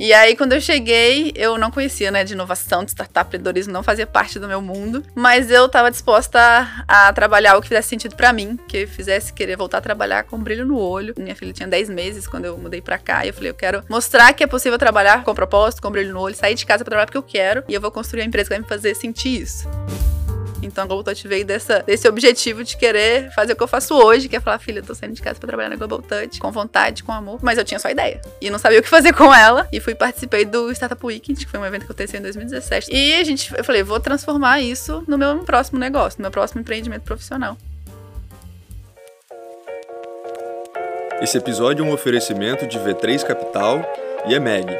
E aí, quando eu cheguei, eu não conhecia, né, de inovação, de startup, empreendedorismo, não fazia parte do meu mundo. Mas eu estava disposta a, a, trabalhar o que fizesse sentido para mim, que fizesse querer voltar a trabalhar com brilho no olho. Minha filha tinha 10 meses quando eu mudei para cá, e eu falei, eu quero mostrar que é possível trabalhar com propósito, com brilho no olho, sair de casa para trabalhar porque eu quero, e eu vou construir uma empresa que vai me fazer sentir isso. Então a Global Touch veio dessa, desse objetivo de querer fazer o que eu faço hoje, que é falar, filha, tô saindo de casa pra trabalhar na Global Touch, com vontade, com amor. Mas eu tinha só ideia. E não sabia o que fazer com ela. E fui participei do Startup Weekend, que foi um evento que aconteceu em 2017. E a gente, eu falei, vou transformar isso no meu próximo negócio, no meu próximo empreendimento profissional. Esse episódio é um oferecimento de V3 Capital e EMEG,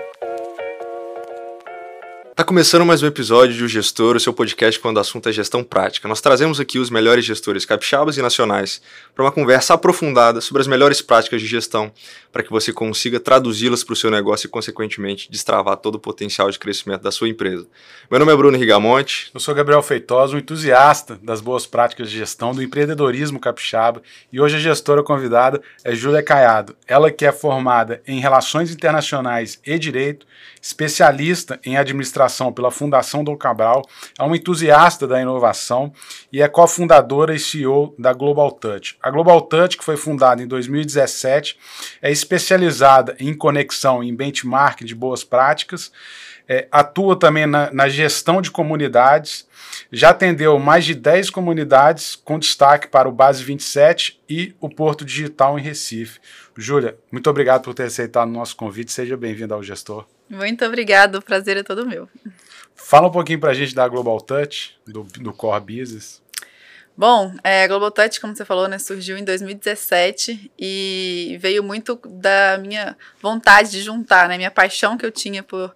Tá começando mais um episódio de O Gestor, o seu podcast quando o assunto é gestão prática. Nós trazemos aqui os melhores gestores capixabas e nacionais para uma conversa aprofundada sobre as melhores práticas de gestão, para que você consiga traduzi-las para o seu negócio e, consequentemente, destravar todo o potencial de crescimento da sua empresa. Meu nome é Bruno Rigamonte. Eu sou Gabriel Feitosa, um entusiasta das boas práticas de gestão, do empreendedorismo capixaba, e hoje a gestora convidada é Júlia Caiado. Ela que é formada em Relações Internacionais e Direito, especialista em administração pela Fundação Dom Cabral, é uma entusiasta da inovação e é cofundadora e CEO da Global Touch. A Global Touch, que foi fundada em 2017, é especializada em conexão em benchmark de boas práticas, é, atua também na, na gestão de comunidades, já atendeu mais de 10 comunidades, com destaque para o Base 27 e o Porto Digital em Recife. Júlia, muito obrigado por ter aceitado o nosso convite. Seja bem-vindo ao Gestor. Muito obrigado, o prazer é todo meu. Fala um pouquinho para a gente da Global Touch, do, do Core Business. Bom, é, a Global Touch, como você falou, né, surgiu em 2017 e veio muito da minha vontade de juntar, né, minha paixão que eu tinha por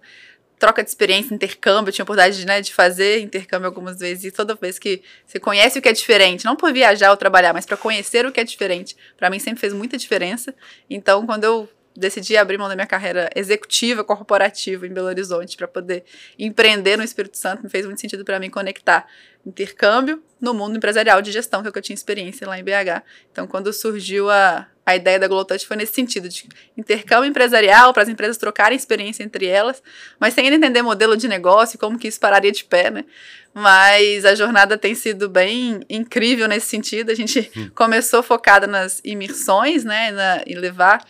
troca de experiência, intercâmbio, eu tinha oportunidade de, né, de fazer intercâmbio algumas vezes, e toda vez que você conhece o que é diferente, não por viajar ou trabalhar, mas para conhecer o que é diferente, para mim sempre fez muita diferença. Então, quando eu decidi abrir mão da minha carreira executiva, corporativa em Belo Horizonte para poder empreender no Espírito Santo. Me fez muito sentido para mim conectar intercâmbio no mundo empresarial de gestão, que é o que eu tinha experiência lá em BH. Então, quando surgiu a, a ideia da Glotouch foi nesse sentido, de intercâmbio empresarial, para as empresas trocarem experiência entre elas, mas sem ainda entender modelo de negócio como que isso pararia de pé, né? Mas a jornada tem sido bem incrível nesse sentido. A gente hum. começou focada nas imersões, né, na, e levar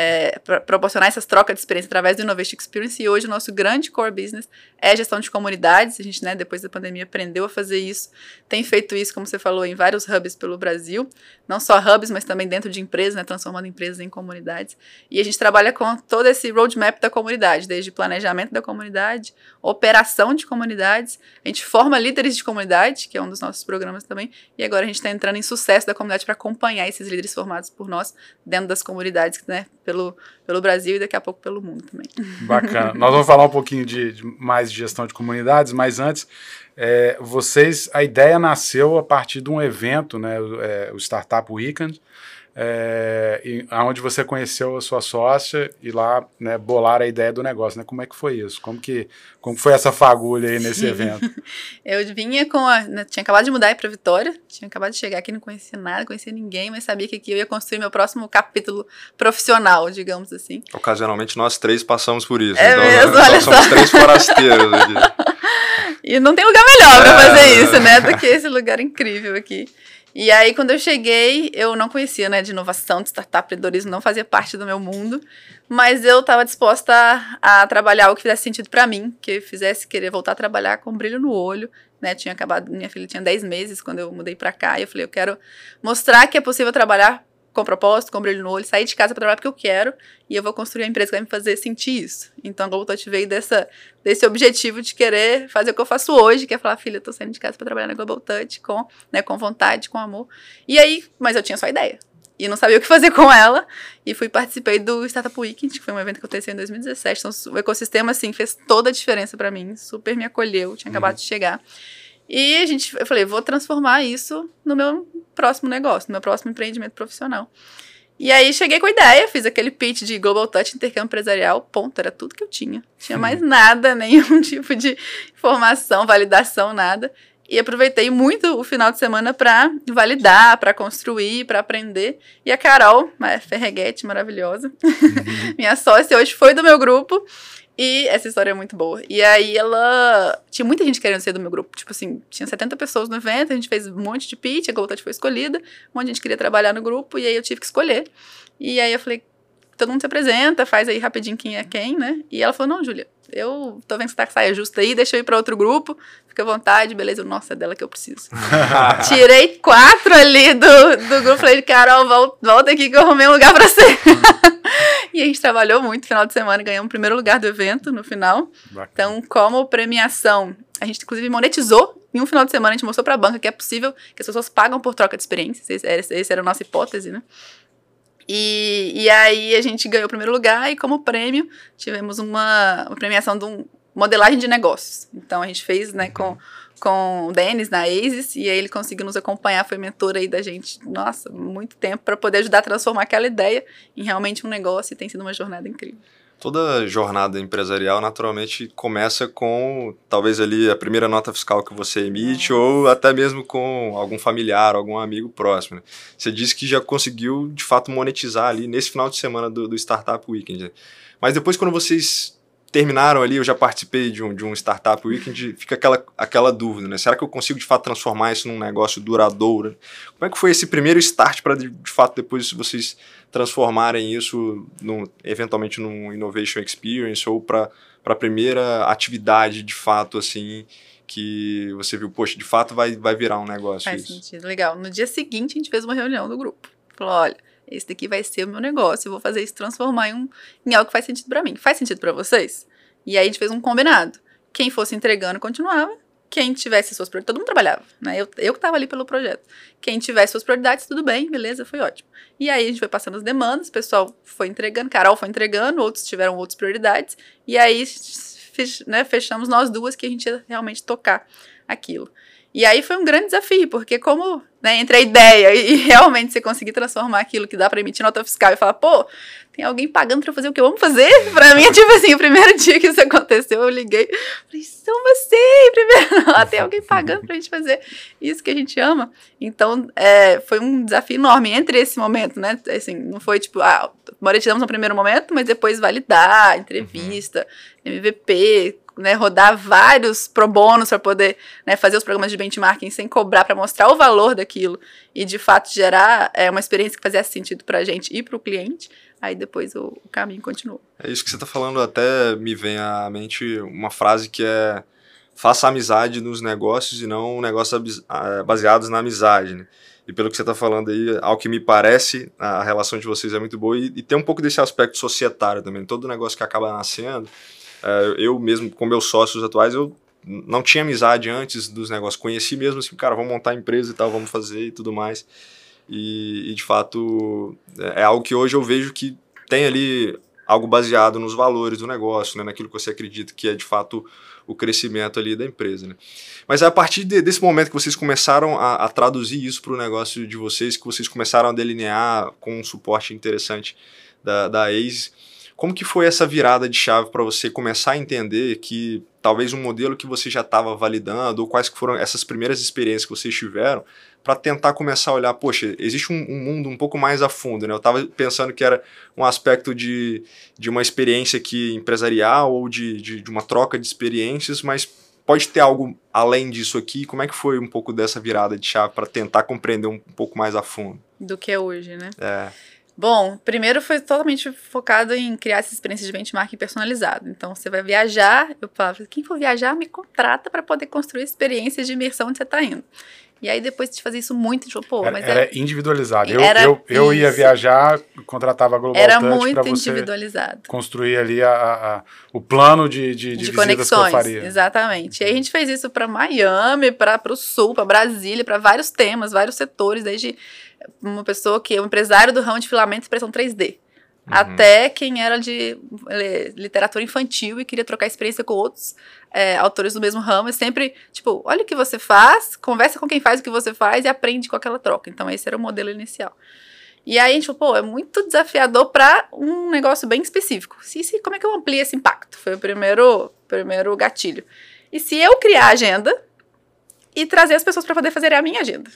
é, proporcionar essas trocas de experiência através do Innovation Experience. E hoje o nosso grande core business é gestão de comunidades. A gente, né, depois da pandemia, aprendeu a fazer isso. Tem feito isso, como você falou, em vários hubs pelo Brasil. Não só hubs, mas também dentro de empresas, né, transformando empresas em comunidades. E a gente trabalha com todo esse roadmap da comunidade, desde planejamento da comunidade, operação de comunidades. A gente forma líderes de comunidade, que é um dos nossos programas também. E agora a gente está entrando em sucesso da comunidade para acompanhar esses líderes formados por nós dentro das comunidades, né, pelo, pelo Brasil e daqui a pouco pelo mundo também. Bacana. Nós vamos falar um pouquinho de, de mais de gestão de comunidades, mas antes, é, vocês, a ideia nasceu a partir de um evento, né, é, o Startup Weekend, é, e, onde você conheceu a sua sócia e lá né, bolar a ideia do negócio. Né? Como é que foi isso? Como que como foi essa fagulha aí nesse evento? eu vinha com a. Né, tinha acabado de mudar para Vitória, tinha acabado de chegar aqui, não conhecia nada, conhecia ninguém, mas sabia que aqui eu ia construir meu próximo capítulo profissional, digamos assim. Ocasionalmente nós três passamos por isso. É então, mesmo, nós, olha somos três forasteiros aqui. e não tem lugar melhor para é. fazer isso, né? Do que esse lugar incrível aqui. E aí, quando eu cheguei, eu não conhecia, né, de inovação, de startup, empreendedorismo, não fazia parte do meu mundo, mas eu estava disposta a, a, trabalhar o que fizesse sentido para mim, que fizesse querer voltar a trabalhar com brilho no olho, né, tinha acabado, minha filha tinha 10 meses quando eu mudei para cá, e eu falei, eu quero mostrar que é possível trabalhar com propósito, com brilho no olho, sair de casa para trabalhar porque eu quero e eu vou construir uma empresa que vai me fazer sentir isso. Então a Global Touch veio dessa, desse objetivo de querer fazer o que eu faço hoje, que é falar, filha, eu tô saindo de casa para trabalhar na Global Touch com, né, com vontade, com amor. E aí, mas eu tinha só ideia. E não sabia o que fazer com ela. E fui participei do Startup Weekend, que foi um evento que aconteceu em 2017. Então, o ecossistema, assim, fez toda a diferença para mim. Super me acolheu, tinha acabado uhum. de chegar. E a gente, eu falei, vou transformar isso no meu próximo negócio, no meu próximo empreendimento profissional. E aí cheguei com a ideia, fiz aquele pitch de Global Touch intercâmbio empresarial, ponto, era tudo que eu tinha. Tinha mais nada, nenhum tipo de informação, validação, nada. E aproveitei muito o final de semana para validar, para construir, para aprender. E a Carol, Ferreguete, maravilhosa, uhum. minha sócia hoje foi do meu grupo E essa história é muito boa. E aí ela. Tinha muita gente querendo ser do meu grupo. Tipo assim, tinha 70 pessoas no evento, a gente fez um monte de pitch, a Global foi escolhida, um monte de gente queria trabalhar no grupo, e aí eu tive que escolher. E aí eu falei, todo mundo se apresenta, faz aí rapidinho quem é quem, né? E ela falou, não, Júlia, eu tô vendo que você tá com saia justa aí, deixa eu ir pra outro grupo, fica à vontade, beleza. Nossa, é dela que eu preciso. Tirei quatro ali do, do grupo, falei, Carol, volta, volta aqui que eu arrumei um lugar pra você. e a gente trabalhou muito, final de semana, ganhamos o primeiro lugar do evento no final. Bacana. Então, como premiação, a gente inclusive monetizou. Em um final de semana, a gente mostrou pra banca que é possível que as pessoas pagam por troca de experiências. Essa esse era a nossa hipótese, né? E, e aí a gente ganhou o primeiro lugar e como prêmio tivemos uma, uma premiação de um modelagem de negócios. Então a gente fez, né, com, com o Denis na ASIS e aí ele conseguiu nos acompanhar, foi mentor aí da gente, nossa, muito tempo para poder ajudar a transformar aquela ideia em realmente um negócio e tem sido uma jornada incrível toda jornada empresarial naturalmente começa com talvez ali a primeira nota fiscal que você emite ou até mesmo com algum familiar, algum amigo próximo. Né? Você disse que já conseguiu de fato monetizar ali nesse final de semana do, do Startup Weekend. Né? Mas depois quando vocês terminaram ali, eu já participei de um, de um Startup Weekend, fica aquela, aquela dúvida, né? Será que eu consigo de fato transformar isso num negócio duradouro? Como é que foi esse primeiro start para de, de, fato depois vocês transformarem isso num, eventualmente num Innovation Experience ou para a primeira atividade de fato assim que você viu, poxa, de fato vai, vai virar um negócio Faz isso. sentido, legal. No dia seguinte a gente fez uma reunião do grupo. Falou, olha, esse daqui vai ser o meu negócio, eu vou fazer isso transformar em, um, em algo que faz sentido para mim. Faz sentido para vocês? E aí a gente fez um combinado. Quem fosse entregando continuava, quem tivesse suas prioridades, todo mundo trabalhava, né? Eu, eu que estava ali pelo projeto. Quem tivesse suas prioridades, tudo bem, beleza, foi ótimo. E aí a gente foi passando as demandas, o pessoal foi entregando, Carol foi entregando, outros tiveram outras prioridades, e aí fech, né, fechamos nós duas que a gente ia realmente tocar aquilo. E aí foi um grande desafio, porque como né, entre a ideia e, realmente você conseguir transformar aquilo que dá para emitir nota fiscal e falar, pô, tem alguém pagando para fazer o que eu amo fazer? Para mim, tipo assim, o primeiro dia que isso aconteceu, eu liguei, falei, são vocês, primeiro, lá tem alguém pagando pra gente fazer isso que a gente ama. Então, é, foi um desafio enorme entre esse momento, né? Assim, não foi tipo, ah, monetizamos no primeiro momento, mas depois validar, entrevista, uhum. MVP, né, rodar vários pro bônus para poder né, fazer os programas de benchmarking sem cobrar para mostrar o valor daquilo e de fato gerar é, uma experiência que fazia sentido para a gente e para o cliente, aí depois o, o caminho continuou. É isso que você está falando, até me vem à mente uma frase que é faça amizade nos negócios e não negócios baseados na amizade. Né? E pelo que você está falando aí, ao que me parece, a relação de vocês é muito boa e, e tem um pouco desse aspecto societário também. Todo negócio que acaba nascendo, eu mesmo, com meus sócios atuais, eu não tinha amizade antes dos negócios. Conheci mesmo assim, cara, vamos montar empresa e tal, vamos fazer e tudo mais. E, e, de fato é, é algo que hoje eu vejo que tem ali algo baseado nos valores do negócio, né, naquilo que você acredita que é de fato o crescimento ali da empresa. Né. Mas é a partir de, desse momento que vocês começaram a, a traduzir isso para o negócio de vocês, que vocês começaram a delinear com um suporte interessante da, da ACE, como que foi essa virada de chave para você começar a entender que talvez um modelo que você já estava validando, ou quais que foram essas primeiras experiências que vocês tiveram, para tentar começar a olhar, poxa, existe um, um, mundo um pouco mais a fundo, né? Eu estava pensando que era um aspecto de, de uma experiência aqui empresarial ou de, de, de uma troca de experiências, mas pode ter algo além disso aqui? Como é que foi um pouco dessa virada de chave para tentar compreender um, pouco mais a fundo? Do que é hoje, né? É. Bom, primeiro foi totalmente focado em criar essa experiência de benchmarking personalizado. Então, você vai viajar, eu falava, quem for viajar, me contrata para poder construir experiências de imersão onde você está indo. E aí, depois de fazer isso muito, tipo, pô, mas era, era individualizado. Eu, era eu, eu ia viajar, contratava a Global Era muito individualizado. Construir ali a, a, o plano de, de, de, de conexões, Exatamente. E aí a gente fez isso para Miami, para o Sul, para Brasília, para vários temas, vários setores, desde uma pessoa que é um empresário do ramo de filamentos e impressão 3D. Uhum. Até quem era de literatura infantil e queria trocar experiência com outros é, autores do mesmo ramo. E sempre, tipo, olha o que você faz, conversa com quem faz o que você faz e aprende com aquela troca. Então, esse era o modelo inicial. E aí a gente falou, pô, é muito desafiador para um negócio bem específico. Se, se, como é que eu amplio esse impacto? Foi o primeiro, primeiro gatilho. E se eu criar a agenda e trazer as pessoas para poder fazer a minha agenda?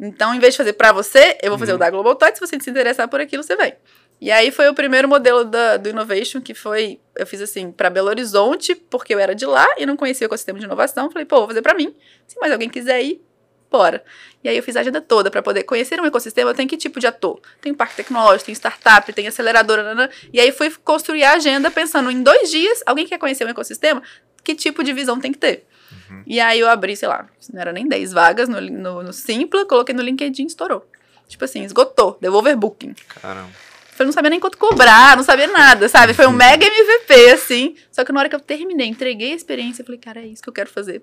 Então, em vez de fazer para você, eu vou fazer uhum. o da Global Touch. Se você se interessar por aquilo, você vem. E aí foi o primeiro modelo da, do Innovation, que foi, eu fiz assim, para Belo Horizonte, porque eu era de lá e não conhecia o ecossistema de inovação. Falei, pô, vou fazer para mim. Se mais alguém quiser ir, bora. E aí eu fiz a agenda toda para poder conhecer um ecossistema. Eu tenho que tipo de ator? Tem parque tecnológico, tem startup, tem aceleradora. Nanana. E aí fui construir a agenda pensando em dois dias, alguém quer conhecer um ecossistema? Que tipo de visão tem que ter? Uhum. E aí eu abri, sei lá, não era nem 10 vagas no, no, no Simpla, coloquei no LinkedIn, estourou. Tipo assim, esgotou, devolver booking. Caramba. Eu não sabia nem quanto cobrar, não sabia nada, sabe? Foi um mega MVP, assim. Só que na hora que eu terminei, entreguei a experiência, eu falei, cara, é isso que eu quero fazer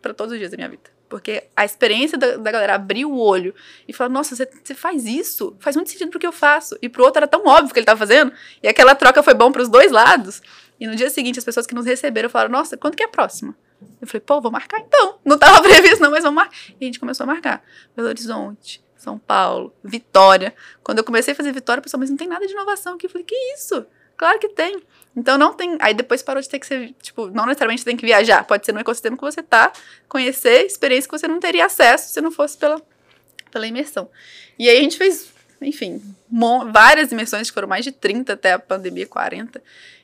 para todos os dias da minha vida. Porque a experiência da, da galera abrir o olho e falar, nossa, você faz isso? Faz muito sentido pro que eu faço. E pro outro era tão óbvio que ele tava fazendo. E aquela troca foi bom pros dois lados. E no dia seguinte, as pessoas que nos receberam falaram, nossa, quando que é a próxima? Eu falei, pô, vou marcar então. Não tava previsto, não, mas vamos marcar. E a gente começou a marcar. Belo Horizonte, São Paulo, Vitória. Quando eu comecei a fazer Vitória, o pessoal, mas não tem nada de inovação aqui. Eu falei, que isso? Claro que tem. Então não tem. Aí depois parou de ter que ser, tipo, não necessariamente tem que viajar. Pode ser no ecossistema que você tá, conhecer experiência que você não teria acesso se não fosse pela, pela imersão. E aí a gente fez, enfim, várias imersões, que foram mais de 30 até a pandemia, 40.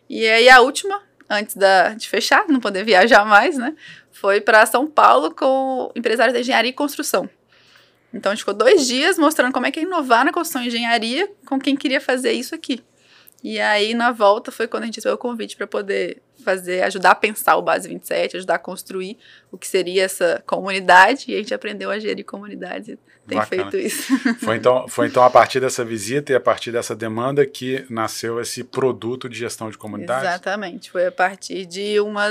E aí a última, antes da, de fechar, não poder viajar mais, né? Foi para São Paulo com empresários da engenharia e construção. Então a gente ficou dois dias mostrando como é que é inovar na construção e engenharia com quem queria fazer isso aqui. E aí, na volta, foi quando a gente recebeu o convite para poder fazer, ajudar a pensar o Base 27, ajudar a construir o que seria essa comunidade, e a gente aprendeu a gerir comunidades e tem Bacana. feito isso. Foi então, foi então a partir dessa visita e a partir dessa demanda que nasceu esse produto de gestão de comunidades? Exatamente, foi a partir de uma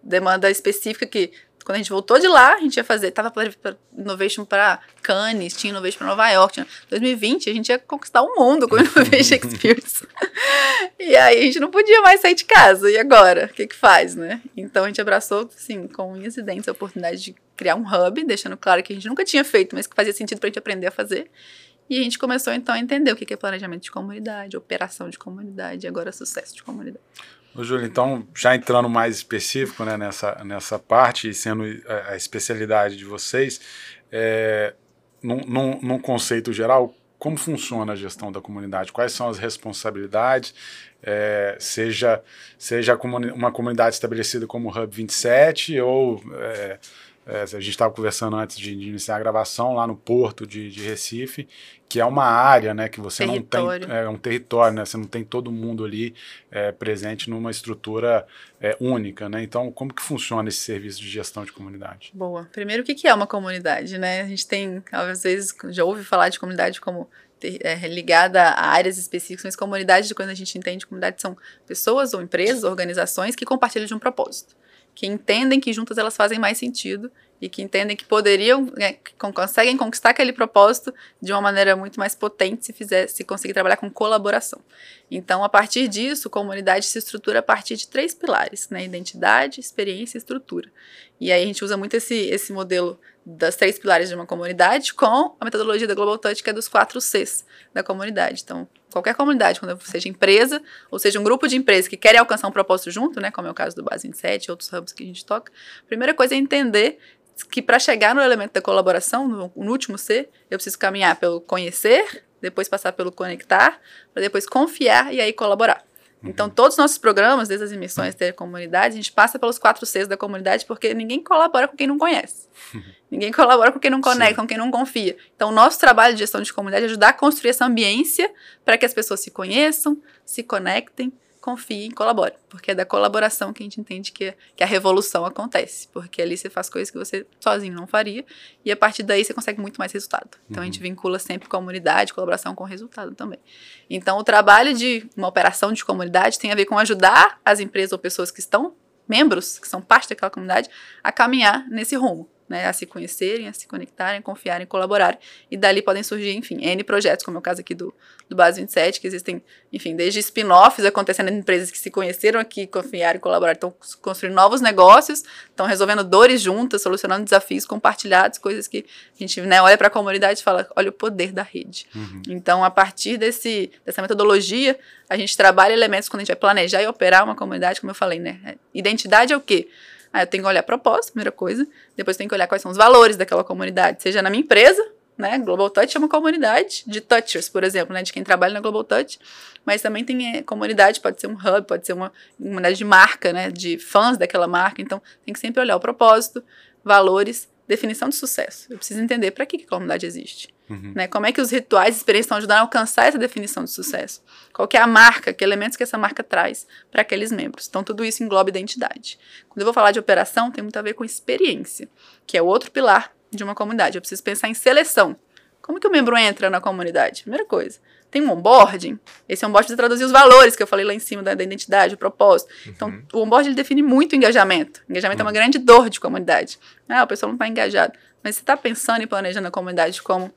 demanda específica que quando a gente voltou de lá, a gente ia fazer, tava para Innovation para Cannes, tinha Innovation para Nova York. Tinha, 2020, a gente ia conquistar o mundo com Innovation Experience. e aí a gente não podia mais sair de casa. E agora? O que que faz, né? Então a gente abraçou, assim, com dentes a oportunidade de criar um hub, deixando claro que a gente nunca tinha feito, mas que fazia sentido para a gente aprender a fazer. E a gente começou então a entender o que é planejamento de comunidade, operação de comunidade e agora sucesso de comunidade. Ô, Júlio, então, já entrando mais específico né, nessa, nessa parte e sendo a, a especialidade de vocês, é, num, num, num, conceito geral, como funciona a gestão da comunidade? Quais são as responsabilidades? É, seja seja uma comunidade estabelecida como Hub 27 ou é, é, a gente estava conversando antes de, de, iniciar a gravação lá no porto de, de, Recife, que é uma área, né, que você território. não tem, é um território, né, você não tem todo mundo ali é, presente numa estrutura é, única, né, então como que funciona esse serviço de gestão de comunidade? Boa, primeiro o que é uma comunidade, né, a gente tem, às vezes, já ouve falar de comunidade como é, ligada a áreas específicas, mas comunidade, quando a gente entende comunidade, são pessoas ou empresas, organizações que compartilham de um propósito que entendem que juntas elas fazem mais sentido e que entendem que poderiam, né, que conseguem conquistar aquele propósito de uma maneira muito mais potente se fizer, se conseguir trabalhar com colaboração. Então, a partir disso, a comunidade se estrutura a partir de três pilares, né? Identidade, experiência e estrutura. E aí a gente usa muito esse, esse modelo das três pilares de uma comunidade com a metodologia da Global Touch, que é dos quatro Cs da comunidade. Então, qualquer comunidade, quando seja empresa, ou seja um grupo de empresas que querem alcançar um propósito junto, né, como é o caso do Base 27 e outros hubs que a gente toca, a primeira coisa é entender que para chegar no elemento da colaboração, no, no último C, eu preciso caminhar pelo conhecer, depois passar pelo conectar, para depois confiar e aí colaborar. Então, todos os nossos programas, desde as emissões ter comunidade, a gente passa pelos quatro Cs da comunidade, porque ninguém colabora com quem não conhece. ninguém colabora com quem não conecta, Sim. com quem não confia. Então, o nosso trabalho de gestão de comunidade é ajudar a construir essa ambiência para que as pessoas se conheçam, se conectem confie e colabore. Porque é da colaboração que a gente entende que, que a revolução acontece. Porque ali você faz coisas que você sozinho não faria. E a partir daí você consegue muito mais resultado. Então uhum. a gente uhum. vincula sempre comunidade, colaboração com resultado também. Então o trabalho de uma operação de comunidade tem a ver com ajudar as empresas ou pessoas que estão membros, que são parte daquela comunidade, a caminhar nesse rumo né, a se conhecerem, a se conectarem, confiarem, colaborarem, e dali podem surgir, enfim, N projetos, como é o caso aqui do, do Base 27, que existem, enfim, desde spin-offs acontecendo em empresas que se conheceram aqui, confiaram e colaboraram, estão construindo novos negócios, estão resolvendo dores juntas, solucionando desafios compartilhados, coisas que a gente né, olha para a comunidade e fala, olha o poder da rede. Uhum. Então, a partir desse, dessa metodologia, a gente trabalha elementos quando a gente vai planejar e operar uma comunidade, como eu falei, né? Identidade é o quê? Aí eu tenho que olhar propósito, primeira coisa. Depois tenho que olhar quais são os valores daquela comunidade, seja na minha empresa, né? Global Touch é uma comunidade de touchers, por exemplo, né? De quem trabalha na Global Touch. Mas também tem é, comunidade, pode ser um hub, pode ser uma comunidade de marca, né? De fãs daquela marca. Então, tem que sempre olhar o propósito, valores, definição de sucesso. Eu preciso entender para que, que a comunidade existe. Uhum. Né? Como é que os rituais e experiências estão ajudando a alcançar essa definição de sucesso? Qual é a marca, que elementos que essa marca traz para aqueles membros? Então, tudo isso engloba identidade. Quando eu vou falar de operação, tem muito a ver com experiência, que é o outro pilar de uma comunidade. Eu preciso pensar em seleção. Como que o membro entra na comunidade? Primeira coisa. Tem um onboarding. Esse onboarding precisa traduzir os valores que eu falei lá em cima da, da identidade, o propósito. Então, uhum. Então, o onboarding define muito o engajamento. Engajamento uhum. é uma grande dor de comunidade. Ah, o pessoal não está engajado. Mas você está pensando e planejando a comunidade como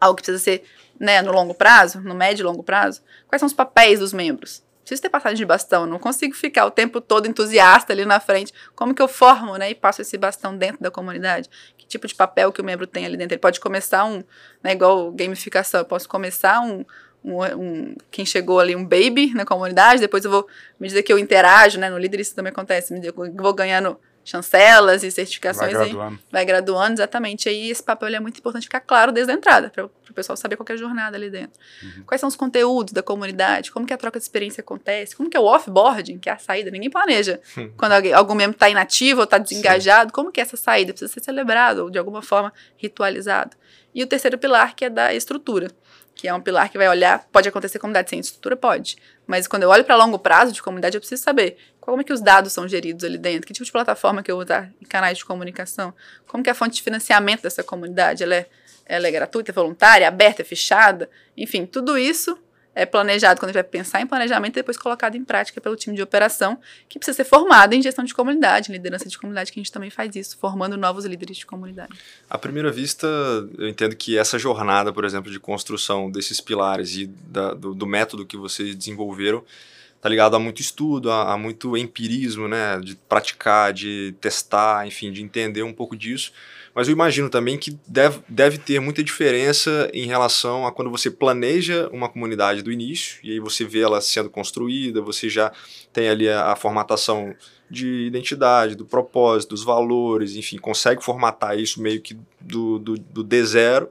algo que precisa ser né, no longo prazo, no médio e longo prazo? Quais são os papéis dos membros? Preciso ter passagem de bastão, não consigo ficar o tempo todo entusiasta ali na frente. Como que eu formo né, e passo esse bastão dentro da comunidade? Que tipo de papel que o membro tem ali dentro? Ele pode começar um, né, igual gamificação, eu posso começar um, um, um, quem chegou ali, um baby na comunidade, depois eu vou, me dizer que eu interajo, né, no líder isso também acontece, me eu vou ganhando chancelas e certificações. Vai graduando. Aí, vai graduando, exatamente. Aí esse papel é muito importante ficar claro desde a entrada, para o pessoal saber qual é a jornada ali dentro. Uhum. Quais são os conteúdos da comunidade, como que a troca de experiência acontece, como que é o offboarding, que é a saída, ninguém planeja. Uhum. Quando alguém, algum membro está inativo ou está desengajado, Sim. como que é essa saída? Precisa ser celebrado ou de alguma forma ritualizado. E o terceiro pilar, que é da estrutura que é um pilar que vai olhar, pode acontecer comunidade sem estrutura? Pode. Mas quando eu olho para longo prazo de comunidade, eu preciso saber como é que os dados são geridos ali dentro, que tipo de plataforma que eu vou usar em canais de comunicação, como que é a fonte de financiamento dessa comunidade, ela é, ela é gratuita, é voluntária, aberta, é fechada, enfim, tudo isso é planejado quando a gente vai pensar em planejamento e depois colocado em prática pelo time de operação, que precisa ser formado em gestão de comunidade, em liderança de comunidade, que a gente também faz isso, formando novos líderes de comunidade. À primeira vista, eu entendo que essa jornada, por exemplo, de construção desses pilares e da, do, do método que vocês desenvolveram, tá ligado a muito estudo, a, a, muito empirismo, né, de praticar, de testar, enfim, de entender um pouco disso. Mas eu imagino também que deve, deve ter muita diferença em relação a quando você planeja uma comunidade do início, e aí você vê ela sendo construída, você já tem ali a, a formatação de identidade, do propósito, dos valores, enfim, consegue formatar isso meio que do, do, do D zero.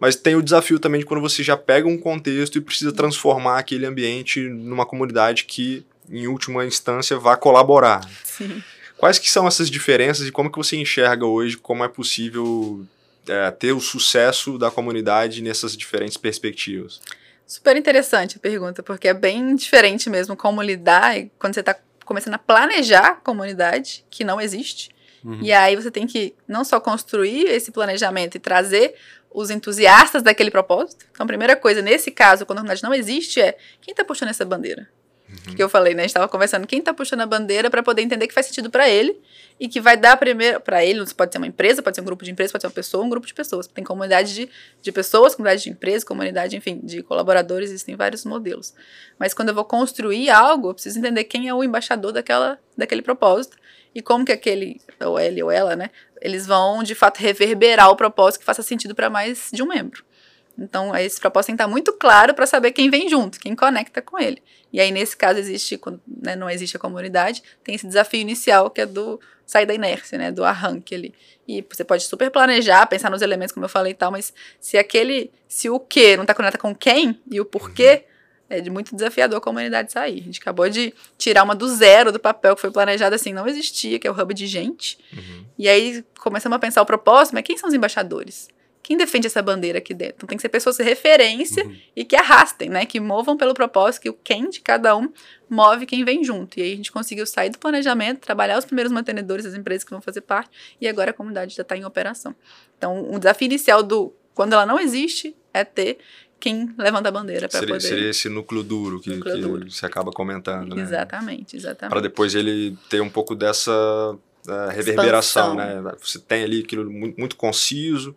Mas tem o desafio também de quando você já pega um contexto e precisa transformar aquele ambiente numa comunidade que, em última instância, vá colaborar. Sim. Quais que são essas diferenças e como que você enxerga hoje como é possível é, ter o sucesso da comunidade nessas diferentes perspectivas? Super interessante a pergunta, porque é bem diferente mesmo como lidar quando você está começando a planejar a comunidade, que não existe. Uhum. E aí você tem que não só construir esse planejamento e trazer os entusiastas daquele propósito. Então, a primeira coisa, nesse caso, quando a comunidade não existe, é quem está puxando essa bandeira? Uhum. Que eu falei, né? A gente estava conversando quem está puxando a bandeira para poder entender que faz sentido para ele e que vai dar primeiro para ele. Pode ser uma empresa, pode ser um grupo de empresas, pode ser uma pessoa, um grupo de pessoas. Tem comunidade de, de pessoas, comunidade de empresas, comunidade, enfim, de colaboradores, existem vários modelos. Mas quando eu vou construir algo, eu preciso entender quem é o embaixador daquela, daquele propósito e como que aquele, ou ele ou ela, né, eles vão de fato reverberar o propósito que faça sentido para mais de um membro. Então, esse propósito tem que estar muito claro para saber quem vem junto, quem conecta com ele. E aí, nesse caso, existe, quando né, não existe a comunidade, tem esse desafio inicial que é do sair da inércia, né? Do arranque ali. E você pode super planejar, pensar nos elementos, como eu falei e tal, mas se aquele, se o que não está conectado com quem e o porquê, é de muito desafiador a comunidade sair. A gente acabou de tirar uma do zero do papel que foi planejado assim, não existia, que é o hub de gente. Uhum. E aí começamos a pensar o propósito, mas quem são os embaixadores? quem defende essa bandeira aqui dentro? Então tem que ser pessoas de referência uhum. e que arrastem, né? Que movam pelo propósito, que o quem de cada um move quem vem junto. E aí a gente conseguiu sair do planejamento, trabalhar os primeiros mantenedores das empresas que vão fazer parte, e agora a comunidade já está em operação. Então, o desafio inicial do quando ela não existe é ter quem levanta a bandeira para poder... Seria esse núcleo duro que, núcleo que duro. você acaba comentando, né? Exatamente, exatamente. Para depois ele ter um pouco dessa uh, reverberação, Expansão. né? Você tem ali aquilo muito, muito conciso,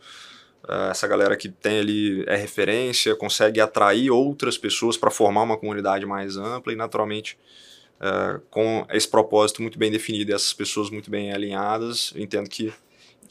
Uh, essa galera que tem ali é referência, consegue atrair outras pessoas para formar uma comunidade mais ampla e, naturalmente, uh, com esse propósito muito bem definido e essas pessoas muito bem alinhadas, eu entendo que,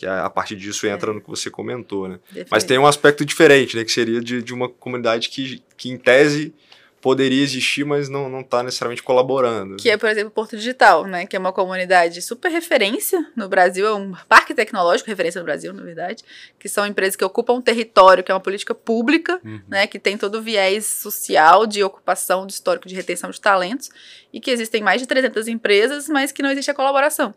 que a partir disso entra é. no que você comentou. Né? Mas tem um aspecto diferente, né, que seria de, de uma comunidade que, que, em tese, poderia existir, mas não está necessariamente colaborando. Que é, por exemplo, o Porto Digital, né? Que é uma comunidade super referência no Brasil, é um parque tecnológico referência no Brasil, na verdade, que são empresas que ocupam um território, que é uma política pública, uhum. né? Que tem todo o viés social de ocupação, de histórico de retenção de talentos, e que existem mais de 300 empresas, mas que não existe a colaboração.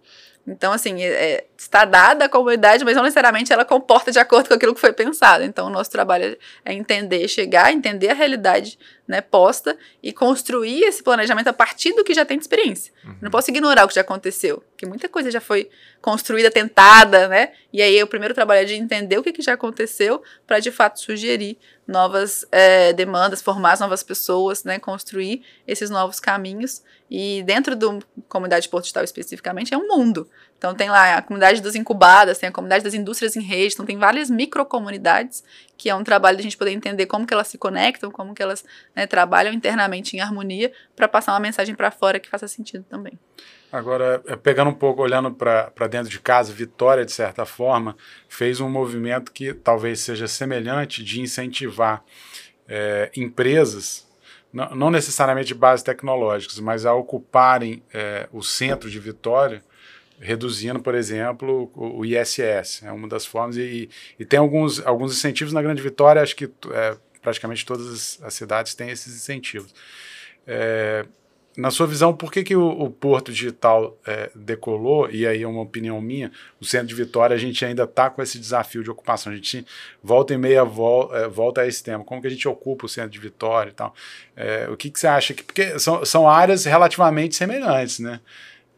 Então, assim, é, é, está dada a comunidade, mas não necessariamente ela comporta de acordo com aquilo que foi pensado. Então, o nosso trabalho é entender, chegar, entender a realidade né, posta e construir esse planejamento a partir do que já tem de experiência. Uhum. Não posso ignorar o que já aconteceu, porque muita coisa já foi construída, tentada, né? E aí, o primeiro trabalho é de entender o que, que já aconteceu para, de fato, sugerir novas é, demandas, formar as novas pessoas, né, construir esses novos caminhos. E dentro da comunidade Porto Digital especificamente é um mundo. Então tem lá a comunidade dos incubadas, tem a comunidade das indústrias em rede, então tem várias microcomunidades, que é um trabalho de a gente poder entender como que elas se conectam, como que elas né, trabalham internamente em harmonia para passar uma mensagem para fora que faça sentido também. Agora, é, pegando um pouco, olhando para dentro de casa, Vitória, de certa forma, fez um movimento que talvez seja semelhante de incentivar é, empresas, não, não, necessariamente de bases tecnológicas, mas a ocuparem é, o centro de Vitória, reduzindo, por exemplo, o, ISS. É uma das formas. E, e, tem alguns, alguns incentivos na Grande Vitória, acho que é, praticamente todas as cidades têm esses incentivos. É, na sua visão, por que, que o, o Porto Digital é, decolou? E aí é uma opinião minha, o centro de Vitória, a gente ainda está com esse desafio de ocupação. A gente volta e meia vol, é, volta a esse tema. Como que a gente ocupa o centro de Vitória e tal? É, o que, que você acha? que Porque são, são áreas relativamente semelhantes, né?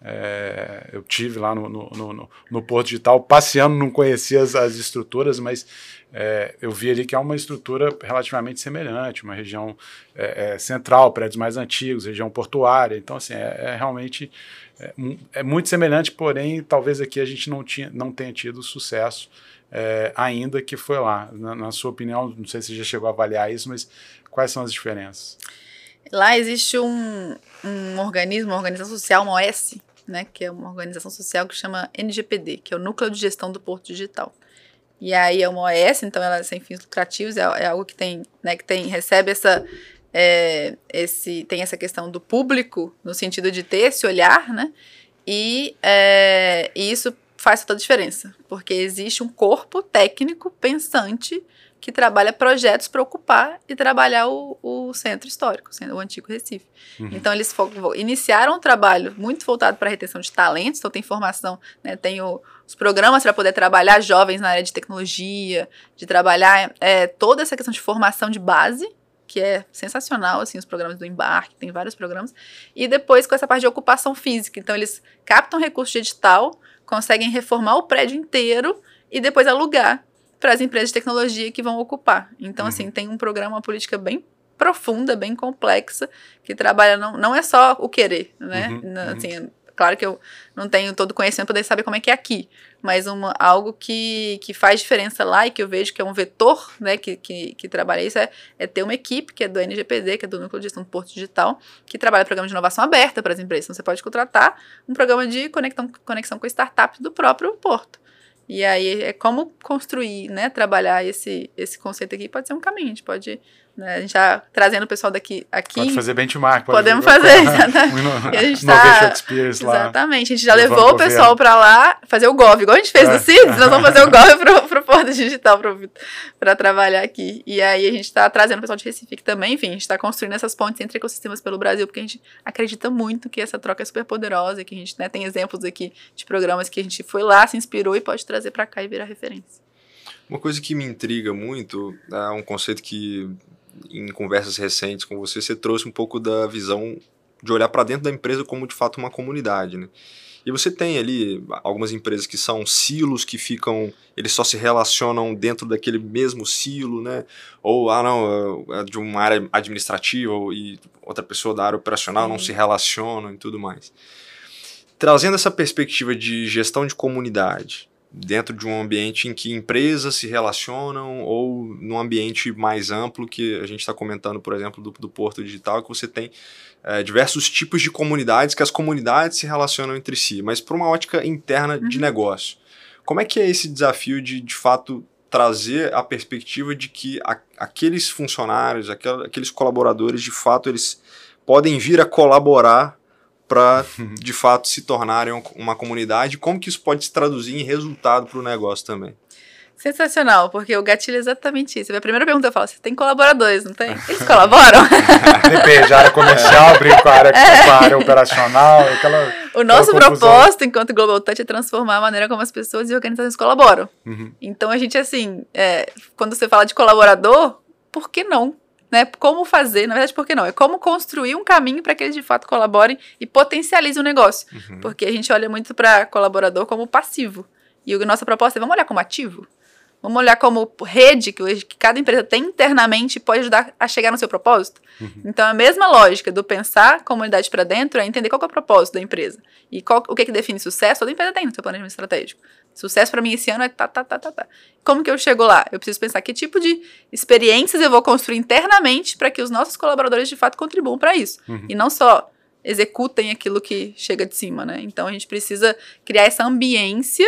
É, eu tive lá no, no, no, no, Porto Digital, passeando, não conhecia as, as estruturas, mas é, eu vi ali que é uma estrutura relativamente semelhante, uma região é, é central, prédios mais antigos, região portuária. Então, assim, é, é realmente é, muito semelhante, porém, talvez aqui a gente não, tinha, não tenha tido sucesso ainda que foi lá. Na, na sua opinião, não sei se você já chegou a avaliar isso, mas quais são as diferenças? Lá existe um, um organismo, uma organização social, uma OS, né, que é uma organização social que chama NGPD, que é o Núcleo de Gestão do Porto Digital. E aí é uma OS, então ela é sem fins lucrativos, é, é algo que tem, né, que tem, recebe essa, é, esse, tem essa questão do público, no sentido de ter esse olhar, né, e, é, e isso faz toda a diferença, porque existe um corpo técnico pensante que trabalha projetos para ocupar e trabalhar o, o centro histórico, o antigo Recife. Uhum. Então, eles iniciaram um trabalho muito voltado para a retenção de talentos, então tem formação, né, tem o, os programas para poder trabalhar jovens na área de tecnologia, de trabalhar é, toda essa questão de formação de base, que é sensacional, assim, os programas do embarque, tem vários programas, e depois com essa parte de ocupação física. Então, eles captam recursos de edital, conseguem reformar o prédio inteiro e depois alugar para as empresas de tecnologia que vão ocupar. Então, uhum. assim, tem um programa, uma política bem profunda, bem complexa, que trabalha, não, não é só o querer, né? Uhum, uhum. assim. Claro que eu não tenho todo o conhecimento para saber como é que é aqui, mas uma, algo que, que faz diferença lá e que eu vejo que é um vetor né, que, que, que trabalha isso é, é ter uma equipe que é do NGPD, que é do Núcleo de Gestão do Porto Digital, que trabalha programa de inovação aberta para as empresas. Então, você pode contratar um programa de conexão, conexão com startups do próprio Porto. E aí é como construir, né, trabalhar esse, esse conceito aqui pode ser um caminho, a gente pode né? A gente está trazendo o pessoal daqui aqui. Pode fazer benchmark. Pode Podemos fazer, exatamente. a gente tá, exatamente. A gente já levou o pessoal para lá fazer o GOV, igual a gente fez é. no CIDS, nós vamos fazer o GOV para o Porto Digital para trabalhar aqui. E aí a gente está trazendo o pessoal de Recife aqui também. Enfim, a gente está construindo essas pontes entre ecossistemas pelo Brasil, porque a gente acredita muito que essa troca é super poderosa, que a gente né, tem exemplos aqui de programas que a gente foi lá, se inspirou e pode trazer para cá e virar referência. Uma coisa que me intriga muito é um conceito que em conversas recentes com você, você trouxe um pouco da visão de olhar para dentro da empresa como de fato uma comunidade, né? E você tem ali algumas empresas que são silos que ficam, eles só se relacionam dentro daquele mesmo silo, né? Ou, ah, não, é de uma área administrativa e outra pessoa da área operacional Sim. não se relacionam e tudo mais. Trazendo essa perspectiva de gestão de comunidade, dentro de um ambiente em que empresas se relacionam ou num ambiente mais amplo que a gente está comentando, por exemplo, do, do Porto Digital, que você tem é, diversos tipos de comunidades, que as comunidades se relacionam entre si, mas para uma ótica interna uhum. de negócio. Como é que é esse desafio de, de fato, trazer a perspectiva de que a, aqueles funcionários, aquel, aqueles colaboradores, de fato, eles podem vir a colaborar para, de fato, se tornarem uma comunidade. Como que isso pode se traduzir em resultado para o negócio também? Sensacional, porque o gatilho é exatamente isso. A primeira pergunta eu falo: você tem colaboradores, não tem? Eles colaboram? Depende, a área comercial, brinco com a área, é. com a área operacional, aquela. O nosso propósito enquanto Global Touch é transformar a maneira como as pessoas e organizações colaboram. Uhum. Então a gente, assim, é, quando você fala de colaborador, por que não? Né? Como fazer, na verdade, por que não? É como construir um caminho para que eles de fato colaborem e potencializem o negócio. Uhum. Porque a gente olha muito para colaborador como passivo. E a nossa proposta é vamos olhar como ativo. Vamos olhar como rede que, que cada empresa tem internamente pode ajudar a chegar no seu propósito. Uhum. Então, a mesma lógica do pensar comunidade para dentro é entender qual é o propósito da empresa. E qual, o que, que define sucesso, toda empresa tem no seu planejamento estratégico. Sucesso para mim esse ano é tá, tá, tá, tá, tá. Como que eu chego lá? Eu preciso pensar que tipo de experiências eu vou construir internamente para que os nossos colaboradores de fato contribuam para isso. Uhum. E não só executem aquilo que chega de cima, né? Então, a gente precisa criar essa ambiência,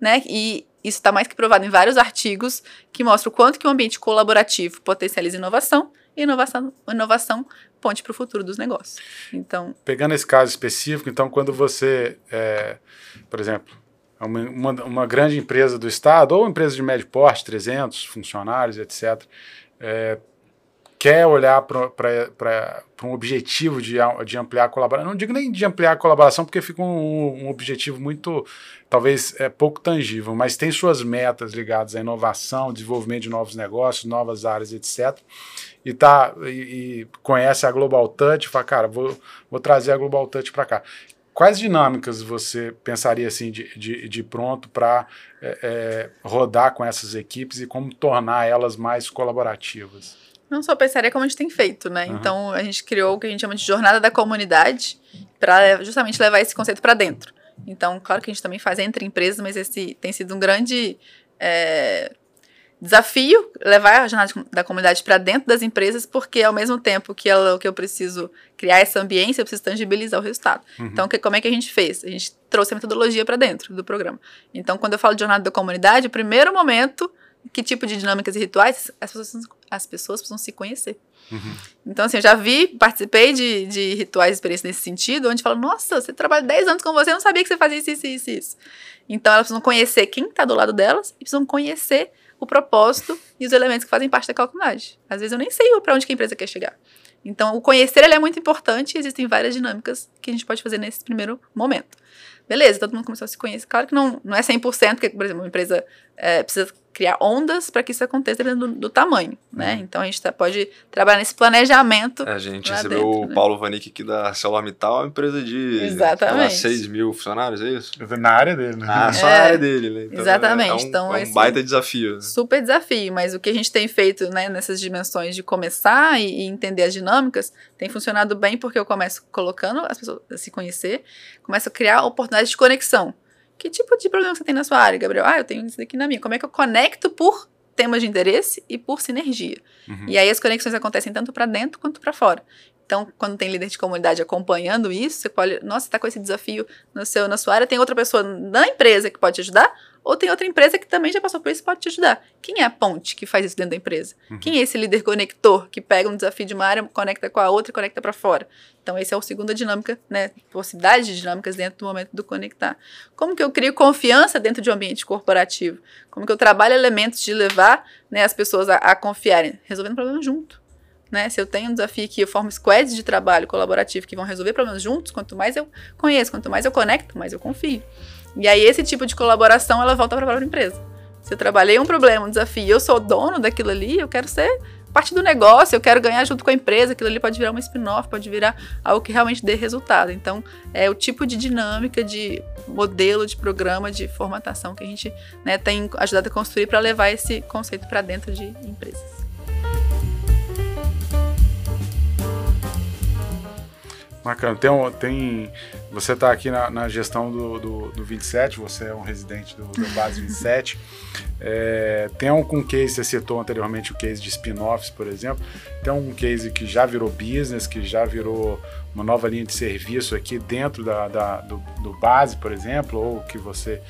né? E isso está mais que provado em vários artigos que mostram o quanto que um ambiente colaborativo potencializa inovação e inovação, inovação ponte para o futuro dos negócios. Então, pegando esse caso específico, então quando você, é, por exemplo, é uma, uma, uma, grande empresa do estado ou empresa de médio porte, 300 funcionários, etc., é, quer olhar para um objetivo de, de ampliar a colaboração. Não digo nem de ampliar a colaboração, porque fica um, um, objetivo muito, talvez, é pouco tangível, mas tem suas metas ligadas à inovação, desenvolvimento de novos negócios, novas áreas, etc. E, tá, e, e conhece a Global Touch e fala, cara, vou, vou trazer a Global Touch para cá. Quais dinâmicas você pensaria assim de, de, de pronto para é, é, rodar com essas equipes e como tornar elas mais colaborativas? Não só pensaria como a gente tem feito, né? Uhum. Então a gente criou o que a gente chama de jornada da comunidade para justamente levar esse conceito para dentro. Então, claro que a gente também faz entre empresas, mas esse tem sido um grande é, desafio levar a jornada da comunidade para dentro das empresas, porque ao mesmo tempo que, ela, que eu preciso criar essa ambiência, eu preciso tangibilizar o resultado. Uhum. Então, que, como é que a gente fez? A gente trouxe a metodologia para dentro do programa. Então, quando eu falo de jornada da comunidade, o primeiro momento que tipo de dinâmicas e rituais as pessoas, as pessoas precisam se conhecer. Uhum. Então, assim, eu já vi, participei de, de rituais de experiência nesse sentido, onde fala, nossa, você trabalha 10 anos com você, eu não sabia que você fazia isso, isso, isso, isso. Então, elas precisam conhecer quem está do lado delas e precisam conhecer o propósito e os elementos que fazem parte da comunidade. Às vezes eu nem sei para onde que a empresa quer chegar. Então, o conhecer ele é muito importante e existem várias dinâmicas que a gente pode fazer nesse primeiro momento. Beleza, todo mundo começou a se conhecer. Claro que não, não é 100%, porque, por exemplo, uma empresa é, precisa criar ondas para que isso aconteça dentro do, do tamanho, né? Uhum. Então a gente tá, pode trabalhar nesse planejamento. É, a gente recebeu dentro, o né? Paulo Vanik aqui da ArcelorMittal, uma empresa de Exatamente. 6 mil funcionários, é isso? Na área dele, né? Ah, só é, na área dele, né? Então, exatamente. É, um, então, é um baita desafio. Né? Super desafio, mas o que a gente tem feito né, nessas dimensões de começar e, e entender as dinâmicas tem funcionado bem porque eu começo colocando as pessoas a se conhecer, começo a criar oportunidades de conexão. Que tipo de problema você tem na sua área, Gabriel? Ah, eu tenho isso aqui na minha. Como é que eu conecto por temas de interesse e por sinergia? Uhum. E aí as conexões acontecem tanto para dentro quanto para fora. Então, quando tem líder de comunidade acompanhando isso, você pode, nossa, está com esse desafio no seu, na sua área, tem outra pessoa na empresa que pode te ajudar, ou tem outra empresa que também já passou por isso e pode te ajudar. Quem é a ponte que faz isso dentro da empresa? Uhum. Quem é esse líder conector que pega um desafio de uma área, conecta com a outra e conecta para fora? Então, esse é o segunda dinâmica, né? Possibilidade de dinâmicas dentro do momento do conectar. Como que eu crio confiança dentro de um ambiente corporativo? Como que eu trabalho elementos de levar né, as pessoas a, a confiarem? Resolvendo problemas junto. Né? Se eu tenho um desafio que eu formo squads de trabalho colaborativo que vão resolver problemas juntos, quanto mais eu conheço, quanto mais eu conecto, mais eu confio. E aí esse tipo de colaboração ela volta para a própria empresa. Se eu trabalhei um problema, um desafio, eu sou dono daquilo ali, eu quero ser parte do negócio, eu quero ganhar junto com a empresa, aquilo ali pode virar uma spin-off, pode virar algo que realmente dê resultado. Então, é o tipo de dinâmica, de modelo, de programa, de formatação que a gente né, tem ajudado a construir para levar esse conceito para dentro de empresas. Bacana. Tem, tem, você está aqui na, na, gestão do, do, do, 27, você é um residente do, do Base 27. É, tem um com case, você citou anteriormente o case de spin-offs, por exemplo. Tem um case que já virou business, que já virou uma nova linha de serviço aqui dentro da, da do, do, Base, por exemplo, ou que você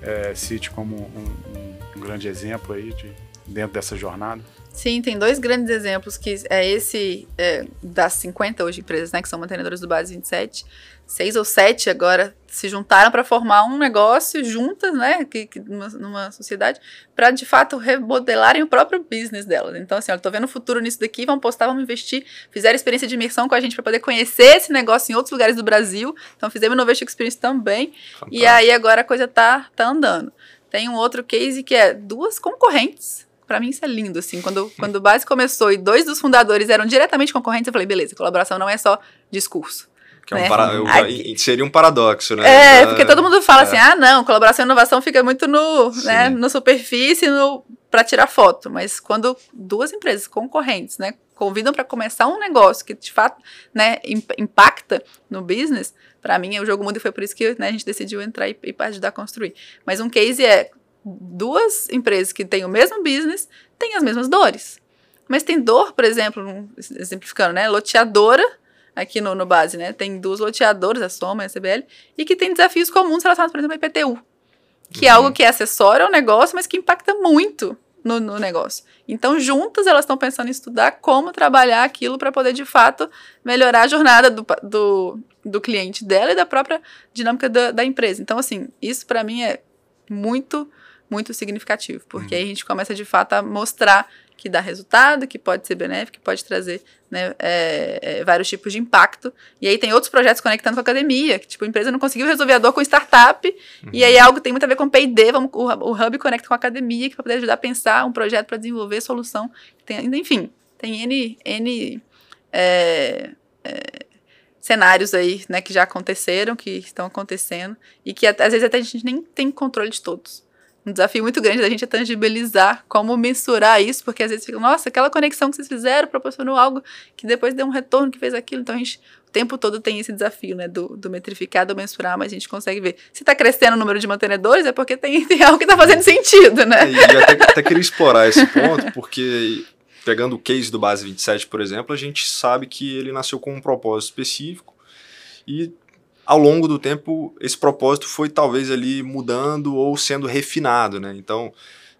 é, cite como um, um um grande exemplo aí de, dentro dessa jornada? Sim, tem dois grandes exemplos, que é esse é, das 50 hoje empresas, né, que são mantenedoras do Base 27, seis ou sete agora se juntaram para formar um negócio juntas, né, que, que numa, numa, sociedade, para de fato remodelarem o próprio business delas. Então, assim, eu tô vendo o futuro nisso daqui, vamos postar, vamos investir, fizeram experiência de imersão com a gente para poder conhecer esse negócio em outros lugares do Brasil. Então, fizemos Innovation Experience também. Fantástico. E aí agora a coisa tá, tá andando. Tem um outro case que é duas concorrentes para mim isso é lindo, assim. Quando, quando o Base começou e dois dos fundadores eram diretamente concorrentes, eu falei, beleza, colaboração não é só discurso. Que é um para, eu, seria um paradoxo, né? É, porque todo mundo fala é. assim, ah, não, colaboração e inovação fica muito no, né, no superfície, no para tirar foto, mas quando duas empresas concorrentes, né, convidam para começar um negócio que de fato, né, impacta no business, para mim o jogo mundo e foi por isso que né, a gente decidiu entrar e, e ajudar a construir. Mas um case é duas empresas que têm o mesmo business, têm as mesmas dores. Mas tem dor, por exemplo, exemplificando, né, loteadora aqui no, no base, né? Tem duas loteadoras, a Soma e a CBL, e que tem desafios comuns relacionados, por exemplo, ao IPTU. Que é uhum. é algo que é acessório ao negócio, mas que impacta muito no, no negócio. Então, juntas, elas estão pensando em estudar como trabalhar aquilo para poder, de fato, melhorar a jornada do, do, do cliente dela e da própria dinâmica da, da empresa. Então, assim, isso para mim é muito, muito significativo, porque uhum. aí a gente começa, de fato, a mostrar que dá resultado, que pode ser benéfico, que pode trazer né, é, é, vários tipos de impacto. E aí tem outros projetos conectando com a academia, que tipo, a empresa não conseguiu resolver a dor com startup, uhum. e aí algo tem muito a ver com P&D, vamos, o, o Hub conecta com a academia, que vai poder ajudar a pensar um projeto para desenvolver solução. Tem, enfim, tem N, N é, é, cenários aí, né, que já aconteceram, que estão acontecendo, e que às vezes até a gente nem tem controle de todos um desafio muito grande da gente é tangibilizar como mensurar isso, porque às vezes fica, nossa, aquela conexão que vocês fizeram proporcionou algo que depois deu um retorno que fez aquilo. Então a gente o tempo todo tem esse desafio, né, do, do metrificar, do mensurar, mas a gente consegue ver. Se está crescendo o número de mantenedores, é porque tem, tem algo que está fazendo sentido, né? É, e até, até queria explorar esse ponto, porque pegando o case do Base 27, por exemplo, a gente sabe que ele nasceu com um propósito específico e ao longo do tempo, esse propósito foi talvez ali mudando ou sendo refinado, né? Então,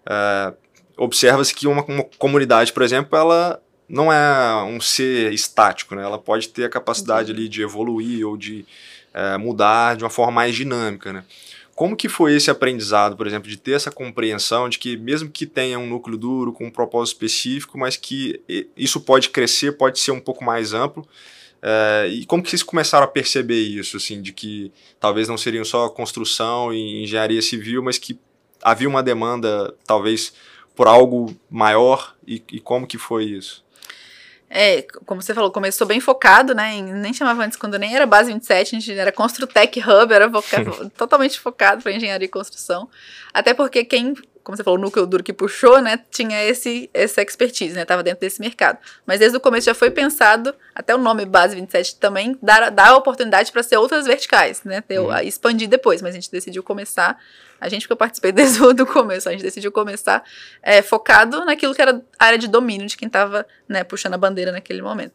é, observa-se que uma, uma, comunidade, por exemplo, ela não é um ser estático, né? Ela pode ter a capacidade ali de evoluir ou de é, mudar de uma forma mais dinâmica, né? Como que foi esse aprendizado, por exemplo, de ter essa compreensão de que mesmo que tenha um núcleo duro com um propósito específico, mas que isso pode crescer, pode ser um pouco mais amplo, é, e como que vocês começaram a perceber isso, assim, de que talvez não seriam só construção e engenharia civil, mas que havia uma demanda, talvez, por algo maior, e, e como que foi isso? É, como você falou, começou bem focado, né? Em, nem chamava antes, quando nem era base 27, a gente era Construtec Hub, era totalmente focado para engenharia e construção. Até porque quem como você falou, o núcleo duro que puxou, né, tinha esse, essa expertise, né, estava dentro desse mercado. Mas desde o começo já foi pensado, até o nome Base 27 também dá, dá a oportunidade para ser outras verticais, né, ter, uhum. expandir depois, mas a gente decidiu começar, a gente que eu participei desde o começo, a gente decidiu começar é, focado naquilo que era a área de domínio de quem estava, né, puxando a bandeira naquele momento.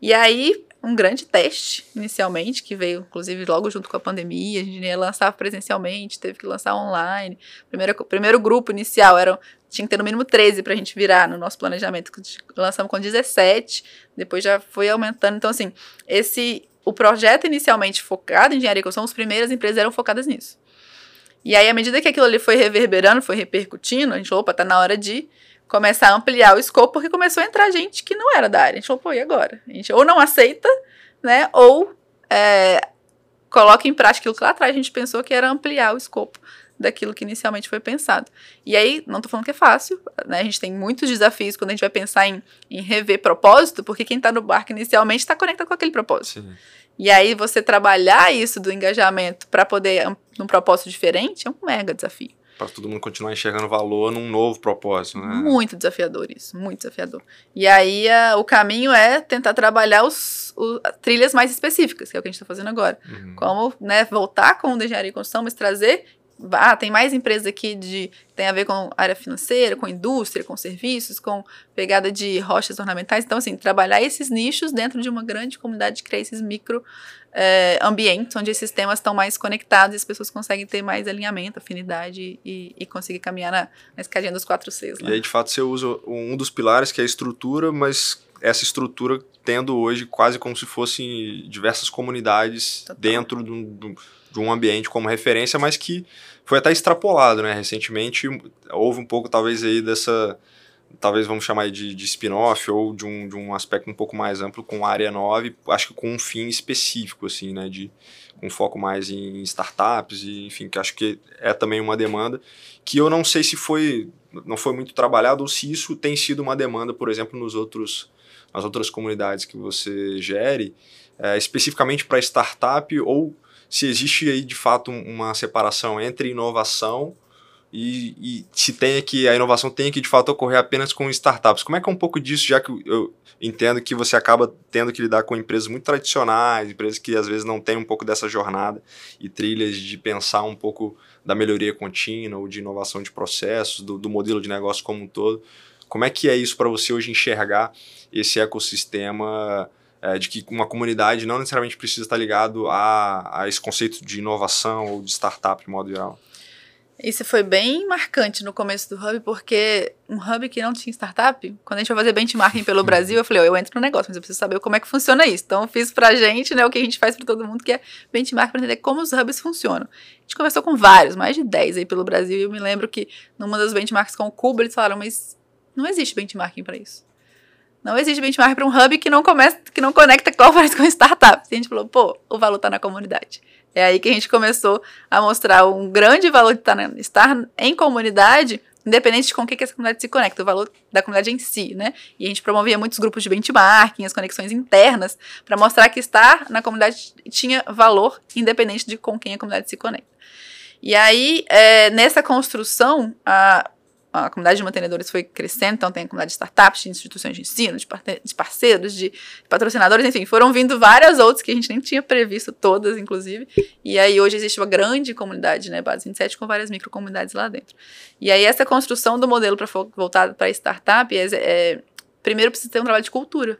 E aí, um grande teste, inicialmente, que veio, inclusive, logo junto com a pandemia. A gente ia lançar presencialmente, teve que lançar online. Primeiro, primeiro grupo inicial era, tinha que ter no mínimo 13 para a gente virar no nosso planejamento. Lançamos com 17, depois já foi aumentando. Então, assim, esse o projeto inicialmente focado em engenharia e construção, as primeiras empresas eram focadas nisso. E aí, à medida que aquilo ali foi reverberando, foi repercutindo, a gente, opa, tá na hora de começar a ampliar o escopo, porque começou a entrar gente que não era da área. A gente falou, pô, e agora? A gente ou não aceita, né, ou é, coloca em prática aquilo que lá atrás a gente pensou que era ampliar o escopo daquilo que inicialmente foi pensado. E aí, não estou falando que é fácil, né? A gente tem muitos desafios quando a gente vai pensar em, em rever propósito, porque quem está no barco inicialmente está conectado com aquele propósito. Sim. E aí, você trabalhar isso do engajamento para poder, num propósito diferente, é um mega desafio para todo mundo continuar enxergando valor num novo propósito, né? Muito desafiador isso, muito desafiador. E aí a, o caminho é tentar trabalhar os, os, trilhas mais específicas, que é o que a gente está fazendo agora. Uhum. Como né, voltar com o engenharia e construção, mas trazer ah, tem mais empresas aqui de tem a ver com área financeira, com indústria, com serviços, com pegada de rochas ornamentais. Então, assim, trabalhar esses nichos dentro de uma grande comunidade de criar esses micro é, ambientes onde esses temas estão mais conectados e as pessoas conseguem ter mais alinhamento, afinidade e, e conseguir caminhar na, na escadinha dos quatro Cs. Né? E aí, de fato, você usa um dos pilares, que é a estrutura, mas essa estrutura tendo hoje quase como se fossem diversas comunidades Total. dentro de um, de um ambiente como referência, mas que foi até extrapolado, né? Recentemente houve um pouco, talvez, aí dessa talvez vamos chamar de, de spin-off ou de um, de um aspecto um pouco mais amplo com a área 9, acho que com um fim específico, assim, né, de um foco mais em startups e, enfim, que acho que é também uma demanda que eu não sei se foi, não foi muito trabalhado ou se isso tem sido uma demanda, por exemplo, nos outros, nas outras comunidades que você gere, é, especificamente para startup ou se existe aí de fato uma separação entre inovação e, e, se tem que a inovação tem que de fato ocorrer apenas com startups. Como é que é um pouco disso, já que eu entendo que você acaba tendo que lidar com empresas muito tradicionais, empresas que às vezes não têm um pouco dessa jornada e trilhas de pensar um pouco da melhoria contínua ou de inovação de processos, do, do modelo de negócio como um todo. Como é que é isso para você hoje enxergar esse ecossistema é, de que uma comunidade não necessariamente precisa estar ligado a, a esse conceito de inovação ou de startup de modo geral? Isso foi bem marcante no começo do Hub, porque um Hub que não tinha startup, quando a gente foi fazer benchmarking pelo Brasil, eu falei, oh, eu entro no negócio, mas eu preciso saber como é que funciona isso. Então eu fiz pra gente, né, o que a gente faz para todo mundo, que é benchmark para entender como os Hubs funcionam. A gente conversou com vários, mais de 10 aí pelo Brasil, e eu me lembro que numa das benchmarks com o Cuba, eles falaram, mas não existe benchmarking para isso. Não existe benchmark para um hub que não começa, que não conecta corporates com startups. E a gente falou, pô, o valor está na comunidade. É aí que a gente começou a mostrar um grande valor de estar em comunidade, independente de com o que essa comunidade se conecta, o valor da comunidade em si, né? E a gente promovia muitos grupos de benchmarking, as conexões internas, para mostrar que estar na comunidade tinha valor, independente de com quem a comunidade se conecta. E aí, é, nessa construção, a, a comunidade de mantenedores foi crescendo, então tem a comunidade de startups, de instituições de ensino, de, de parceiros, de patrocinadores, enfim, foram vindo várias outras que a gente nem tinha previsto, todas, inclusive. E aí hoje existe uma grande comunidade, né, base 27, com várias microcomunidades lá dentro. E aí essa construção do modelo para voltado para startup é, é, primeiro precisa ter um trabalho de cultura.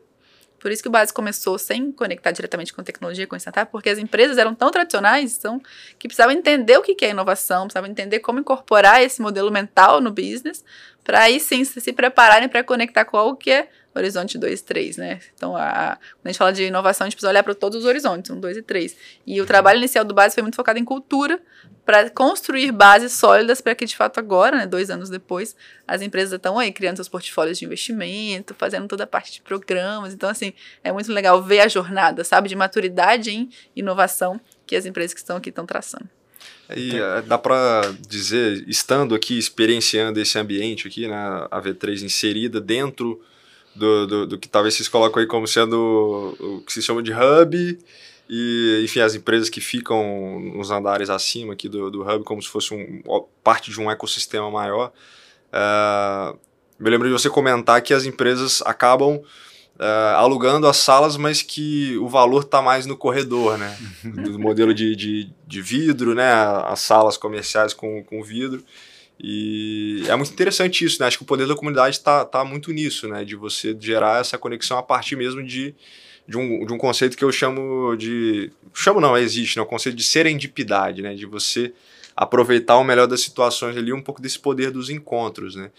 Por isso que o Base começou sem conectar diretamente com tecnologia, com startup, porque as empresas eram tão tradicionais então, que precisavam entender o que é inovação, precisavam entender como incorporar esse modelo mental no business, para aí sim se prepararem para conectar com algo que é horizonte 2 e 3, né? Então, a, quando a gente fala de inovação, a gente precisa olhar para todos os horizontes, 1, 2 e 3. E o trabalho inicial do Base foi muito focado em cultura, para construir bases sólidas para que, de fato, agora, né, dois anos depois, as empresas estão aí criando seus portfólios de investimento, fazendo toda a parte de programas. Então, assim, é muito legal ver a jornada, sabe, de maturidade em inovação que as empresas que estão aqui estão traçando. E uh, dá para dizer, estando aqui, experienciando esse ambiente aqui, né, a V3 inserida dentro do, do, do, que talvez vocês colocam aí como sendo o que se chama de hub e, enfim, as empresas que ficam nos andares acima aqui do, do hub como se fosse um, parte de um ecossistema maior. Uh, me lembro de você comentar que as empresas acabam uh, alugando as salas, mas que o valor está mais no corredor, né? do modelo de, de, de vidro, né? As salas comerciais com, com vidro. E é muito interessante isso, né? Acho que o poder da comunidade está tá muito nisso, né? De você gerar essa conexão a partir mesmo de, de, um, de um conceito que eu chamo de. Chamo não, existe, né? O conceito de serendipidade, né? De você aproveitar o melhor das situações ali, um pouco desse poder dos encontros, né?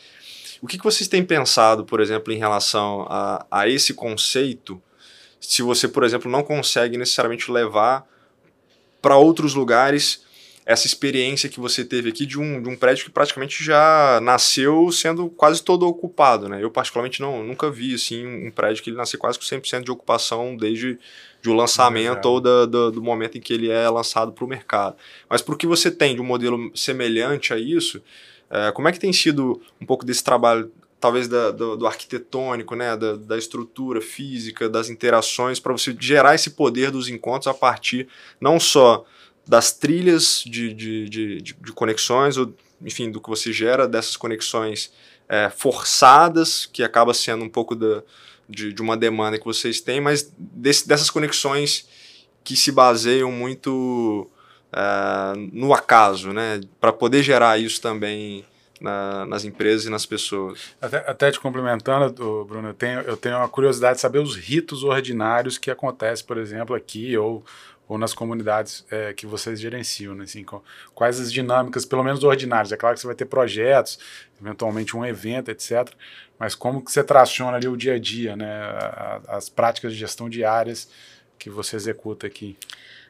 O que, que vocês têm pensado, por exemplo, em relação a, a esse conceito, se você, por exemplo, não consegue necessariamente levar para outros lugares essa experiência que você teve aqui de um, de um prédio que praticamente já nasceu sendo quase todo ocupado, né? Eu particularmente não, nunca vi assim um prédio que ele nasceu quase com 100% de ocupação desde de o lançamento ou da, do, do, momento em que ele é lançado para o mercado. Mas por que você tem de um modelo semelhante a isso, é, como é que tem sido um pouco desse trabalho talvez da, do, do, arquitetônico, né, da, da, estrutura física, das interações, para você gerar esse poder dos encontros a partir não só das trilhas de, de, de, de, conexões, ou enfim, do que você gera dessas conexões é, forçadas, que acaba sendo um pouco da, de, de uma demanda que vocês têm, mas desse, dessas conexões que se baseiam muito é, no acaso, né? Para poder gerar isso também na, nas empresas e nas pessoas. Até, até te complementando, Bruno, eu tenho, eu tenho uma curiosidade de saber os ritos ordinários que acontecem, por exemplo, aqui ou ou nas comunidades é, que vocês gerenciam, né? assim, quais as dinâmicas, pelo menos ordinárias. É claro que você vai ter projetos, eventualmente um evento, etc. Mas como que você traciona ali o dia a dia, né? As práticas de gestão diárias que você executa aqui.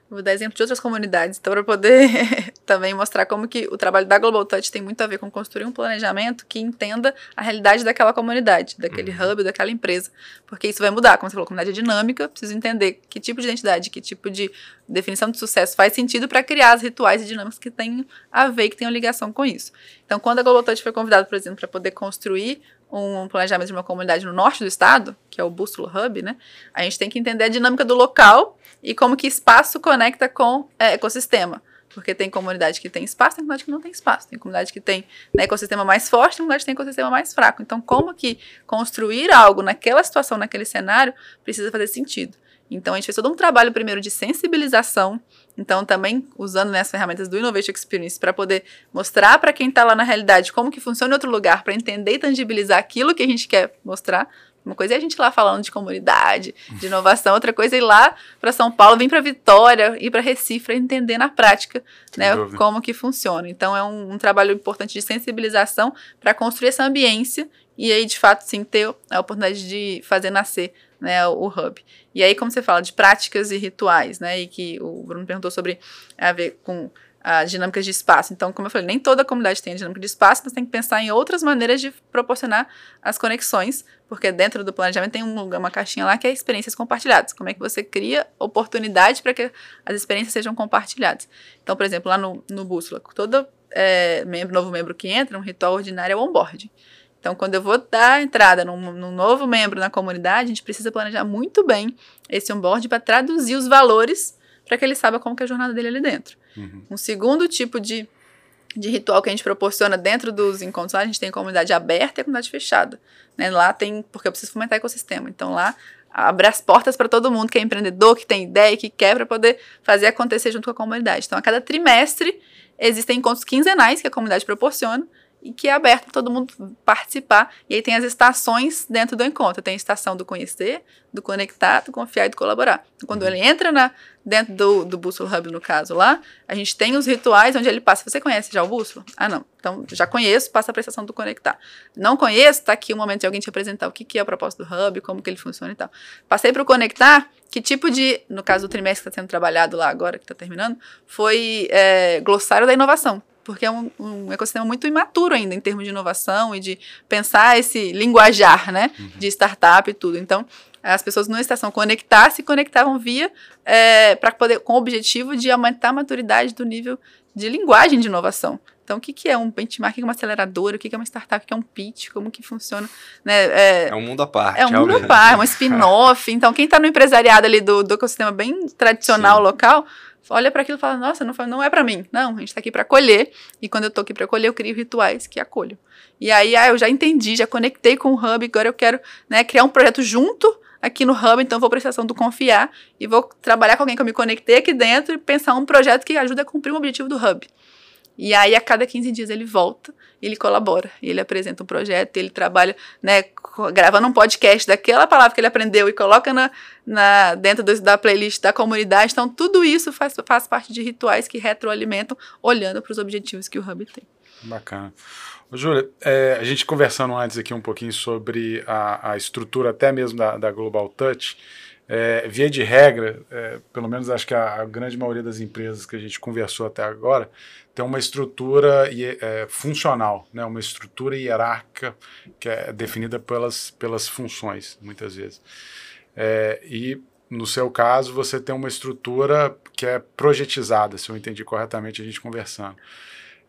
Vou dar exemplo de outras comunidades, então, para poder também mostrar como que o trabalho da Global Touch tem muito a ver com construir um planejamento que entenda a realidade daquela comunidade, daquele uhum. hub, daquela empresa. Porque isso vai mudar, como você falou, a comunidade é dinâmica, preciso entender que tipo de identidade, que tipo de definição de sucesso faz sentido para criar as rituais e dinâmicas que tenham a ver, que tenham ligação com isso. Então, quando a Global Touch foi convidada, por exemplo, para poder construir um planejamento de uma comunidade no norte do estado, que é o Bússola Hub, né? A gente tem que entender a dinâmica do local e como que espaço conecta com é, ecossistema. Porque tem comunidade que tem espaço, tem comunidade que não tem espaço. Tem comunidade que tem né, ecossistema mais forte, tem comunidade que tem ecossistema mais fraco. Então, como que construir algo naquela situação, naquele cenário, precisa fazer sentido. Então, a gente fez todo um trabalho primeiro de sensibilização. Então, também usando né, as ferramentas do Innovation Experience para poder mostrar para quem está lá na realidade como que funciona em outro lugar, para entender e tangibilizar aquilo que a gente quer mostrar. Uma coisa é a gente lá falando de comunidade, de inovação, outra coisa é ir lá para São Paulo, vir para Vitória, ir para Recife, para entender na prática né, como que funciona. Então, é um, um trabalho importante de sensibilização para construir essa ambiência e aí, de fato, sim, ter a oportunidade de fazer nascer né, o hub. E aí, como você fala de práticas e rituais, né, e que o Bruno perguntou sobre a ver com as dinâmicas de espaço. Então, como eu falei, nem toda comunidade tem a dinâmica de espaço, mas tem que pensar em outras maneiras de proporcionar as conexões, porque dentro do planejamento tem um, uma caixinha lá que é experiências compartilhadas. Como é que você cria oportunidade para que as experiências sejam compartilhadas? Então, por exemplo, lá no, no Bússola, todo é, membro, novo membro que entra, um ritual ordinário é o onboarding. Então, quando eu vou dar entrada num, num, novo membro na comunidade, a gente precisa planejar muito bem esse onboard para traduzir os valores para que ele saiba como que é a jornada dele ali dentro. Uhum. Um segundo tipo de, de ritual que a gente proporciona dentro dos encontros, a gente tem a comunidade aberta e a comunidade fechada. Né? Lá tem, porque eu preciso fomentar ecossistema. Então, lá abre as portas para todo mundo que é empreendedor, que tem ideia, que quer, para poder fazer acontecer junto com a comunidade. Então, a cada trimestre, existem encontros quinzenais que a comunidade proporciona, e que é aberto para todo mundo participar. E aí tem as estações dentro do encontro. Tem a estação do conhecer, do conectar, do confiar e do colaborar. Então, quando uhum. ele entra na, dentro do, do Bússola Hub, no caso lá, a gente tem os rituais onde ele passa. Você conhece já o Bússola? Ah, não. Então, já conheço, passa a prestação do conectar. Não conheço, está aqui o momento de alguém te apresentar o que, que é a proposta do Hub, como que ele funciona e tal. Passei para o conectar, que tipo de, no caso do trimestre que está sendo trabalhado lá agora, que está terminando, foi é, glossário da inovação porque é um, um, ecossistema muito imaturo ainda em termos de inovação e de pensar esse linguajar, né, uhum. de startup e tudo. Então, as pessoas não estação conectar se conectavam via é, para poder com o objetivo de aumentar a maturidade do nível de linguagem de inovação. Então, o que, que é um benchmark, o que é uma aceleradora, o que, que é uma startup, o que é um pitch, como que funciona. Né? É, é um mundo à parte. É um mundo à parte, é um spin-off. Então, quem está no empresariado ali do, do ecossistema bem tradicional, Sim. local, olha para aquilo e fala: nossa, não, não é para mim. Não, a gente está aqui para acolher. E quando eu estou aqui para acolher, eu crio rituais que acolho. E aí, ah, eu já entendi, já conectei com o Hub, agora eu quero né, criar um projeto junto aqui no Hub, então vou prestar ação do confiar e vou trabalhar com alguém que eu me conectei aqui dentro e pensar um projeto que ajuda a cumprir o objetivo do Hub. E aí, a cada 15 dias, ele volta, ele colabora, ele apresenta um projeto, ele trabalha, né, gravando um podcast daquela palavra que ele aprendeu e coloca na, na, dentro do, da playlist da comunidade. Então, tudo isso faz, faz parte de rituais que retroalimentam, olhando para os objetivos que o Hub tem. Bacana. Júlia, é, a gente conversando antes aqui um pouquinho sobre a, a estrutura até mesmo da, da Global Touch, é, via de regra, é, pelo menos acho que a, a, grande maioria das empresas que a gente conversou até agora, tem uma estrutura é, funcional, né, uma estrutura hierárquica que é definida pelas, pelas funções, muitas vezes. É, e, no seu caso, você tem uma estrutura que é projetizada, se eu entendi corretamente a gente conversando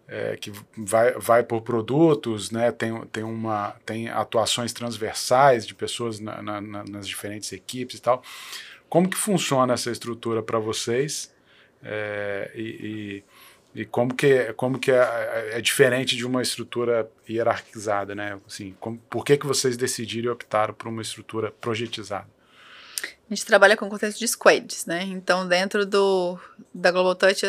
é, que vai, vai por produtos, né, tem, tem, uma, tem atuações transversais de pessoas na, na, nas diferentes equipes e tal. Como que funciona essa estrutura para vocês é, e, e, e, como que, como que é, é, diferente de uma estrutura hierarquizada, né? Assim, como, por que, que vocês decidiram e optaram por uma estrutura projetizada? A gente trabalha com o contexto de squads, né? Então, dentro do, da Global Touch,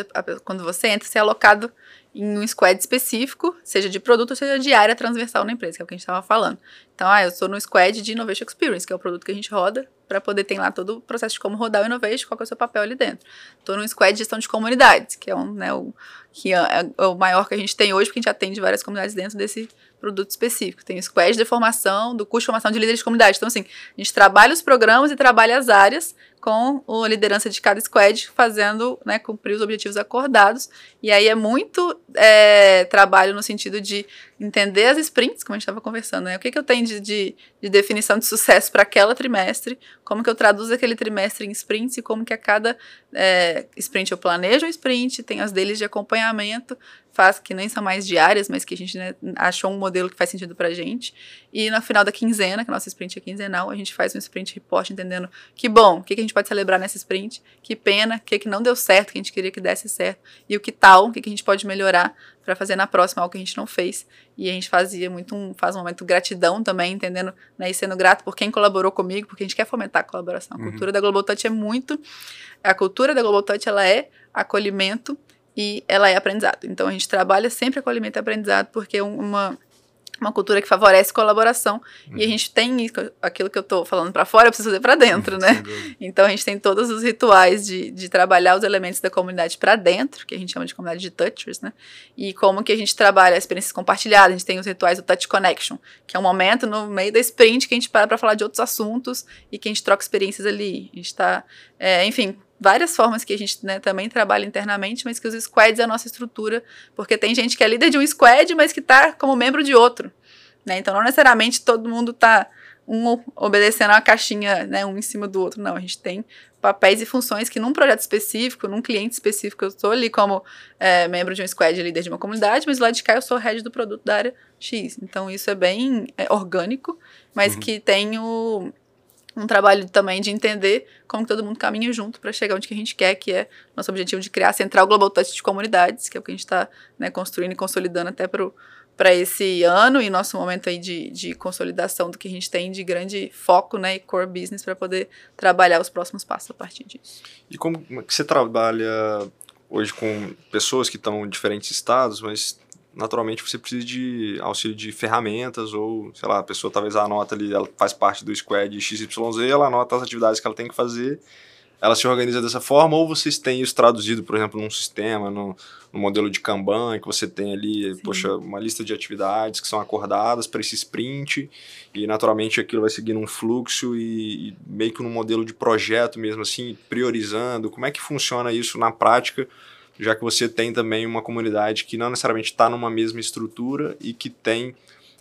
quando você entra, você é alocado em um squad específico, seja de produto seja de área transversal na empresa, que é o que a gente estava falando. Então, ah, eu estou no squad de Innovation Experience, que é o produto que a gente roda, para poder ter lá todo o processo de como rodar o Innovation, qual é o seu papel ali dentro. Estou no squad de gestão de comunidades, que é, um, né, o, que é, é o maior que a gente tem hoje, porque a gente atende várias comunidades dentro desse produto específico. Tem o squad de formação, do curso de formação de líderes de comunidade. Então, assim, a gente trabalha os programas e trabalha as áreas com a liderança de cada squad, fazendo, né, cumprir os objetivos acordados. E aí é muito é, trabalho no sentido de entender as sprints, como a gente estava conversando, né? O que, que eu tenho de, de, de definição de sucesso para aquela trimestre, como que eu traduzo aquele trimestre em sprints e como que a cada é, sprint eu planejo o sprint, tem as deles de acompanhamento, faz que nem são mais diárias, mas que a gente né, achou um modelo que faz sentido pra gente. E no final da quinzena, que a nossa sprint é quinzenal, a gente faz um sprint report entendendo que bom, o que, que a gente pode celebrar nessa sprint, que pena, o que, que não deu certo, que a gente queria que desse certo, e o que tal, o que, que a gente pode melhorar para fazer na próxima algo que a gente não fez. E a gente fazia muito um, faz um momento gratidão também, entendendo, né, e sendo grato por quem colaborou comigo, porque a gente quer fomentar a colaboração. A uhum. cultura da Global Touch é muito, a cultura da Global Touch ela é acolhimento e ela é aprendizado. Então a gente trabalha sempre acolhimento e aprendizado porque é uma uma cultura que favorece colaboração uhum. e a uhum. gente tem aquilo que eu estou falando para fora, eu preciso fazer para dentro, né? Então a gente tem todos os rituais de, de trabalhar os elementos da comunidade para dentro, que a gente chama de comunidade de touchers, né? E como que a gente trabalha experiências compartilhadas, a gente tem os rituais do touch connection, que é um momento no meio da sprint que a gente para para falar de outros assuntos e que a gente troca experiências ali. A gente está, é, enfim, várias formas que a gente né, também trabalha internamente, mas que os squads é a nossa estrutura, porque tem gente que é líder de um squad, mas que está como membro de outro. Né? Então, não necessariamente todo mundo está um obedecendo a caixinha, né, um em cima do outro. Não, a gente tem papéis e funções que num projeto específico, num cliente específico, eu estou ali como é, membro de um squad, líder de uma comunidade, mas lá de cá eu sou head do produto da área X. Então, isso é bem é, orgânico, mas uhum. que tem o, um trabalho também de entender como todo mundo caminha junto para chegar onde que a gente quer, que é nosso objetivo de criar a Central Global Touch de comunidades, que é o que a gente está né, construindo e consolidando até para esse ano e nosso momento aí de, de consolidação do que a gente tem de grande foco né, e core business para poder trabalhar os próximos passos a partir disso. E como que você trabalha hoje com pessoas que estão em diferentes estados, mas naturalmente você precisa de auxílio de ferramentas ou, sei lá, a pessoa talvez anota ali, ela faz parte do squad XYZ, ela anota as atividades que ela tem que fazer, ela se organiza dessa forma, ou vocês têm isso traduzido, por exemplo, num sistema, no, no modelo de Kanban, que você tem ali, Sim. poxa, uma lista de atividades que são acordadas para esse sprint, e naturalmente aquilo vai seguindo um fluxo e, e meio que num modelo de projeto mesmo assim, priorizando. Como é que funciona isso na prática? Já que você tem também uma comunidade que não necessariamente está numa mesma estrutura e que tem,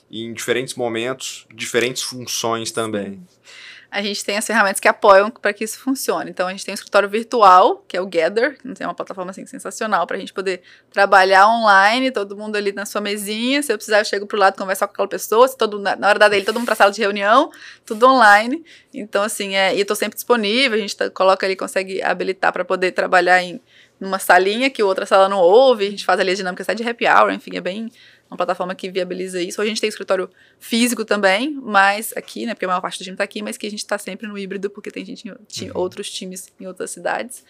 em diferentes momentos, diferentes funções também. A gente tem as ferramentas que apoiam para que isso funcione. Então, a gente tem o escritório virtual, que é o Gather, que é uma plataforma assim, sensacional para a gente poder trabalhar online, todo mundo ali na sua mesinha. Se eu precisar, eu chego para o lado conversar com aquela pessoa. Se todo, na hora da dele, todo mundo para sala de reunião, tudo online. Então, assim, é, e eu estou sempre disponível. A gente tá, coloca ali, consegue habilitar para poder trabalhar em numa salinha que outra sala não ouve, a gente faz ali a dinâmica até de happy hour, enfim, é bem uma plataforma que viabiliza isso. Hoje a gente tem escritório físico também, mas aqui, né, porque a maior parte do time está aqui, mas que a gente está sempre no híbrido, porque tem gente, uhum. outros times em outras cidades.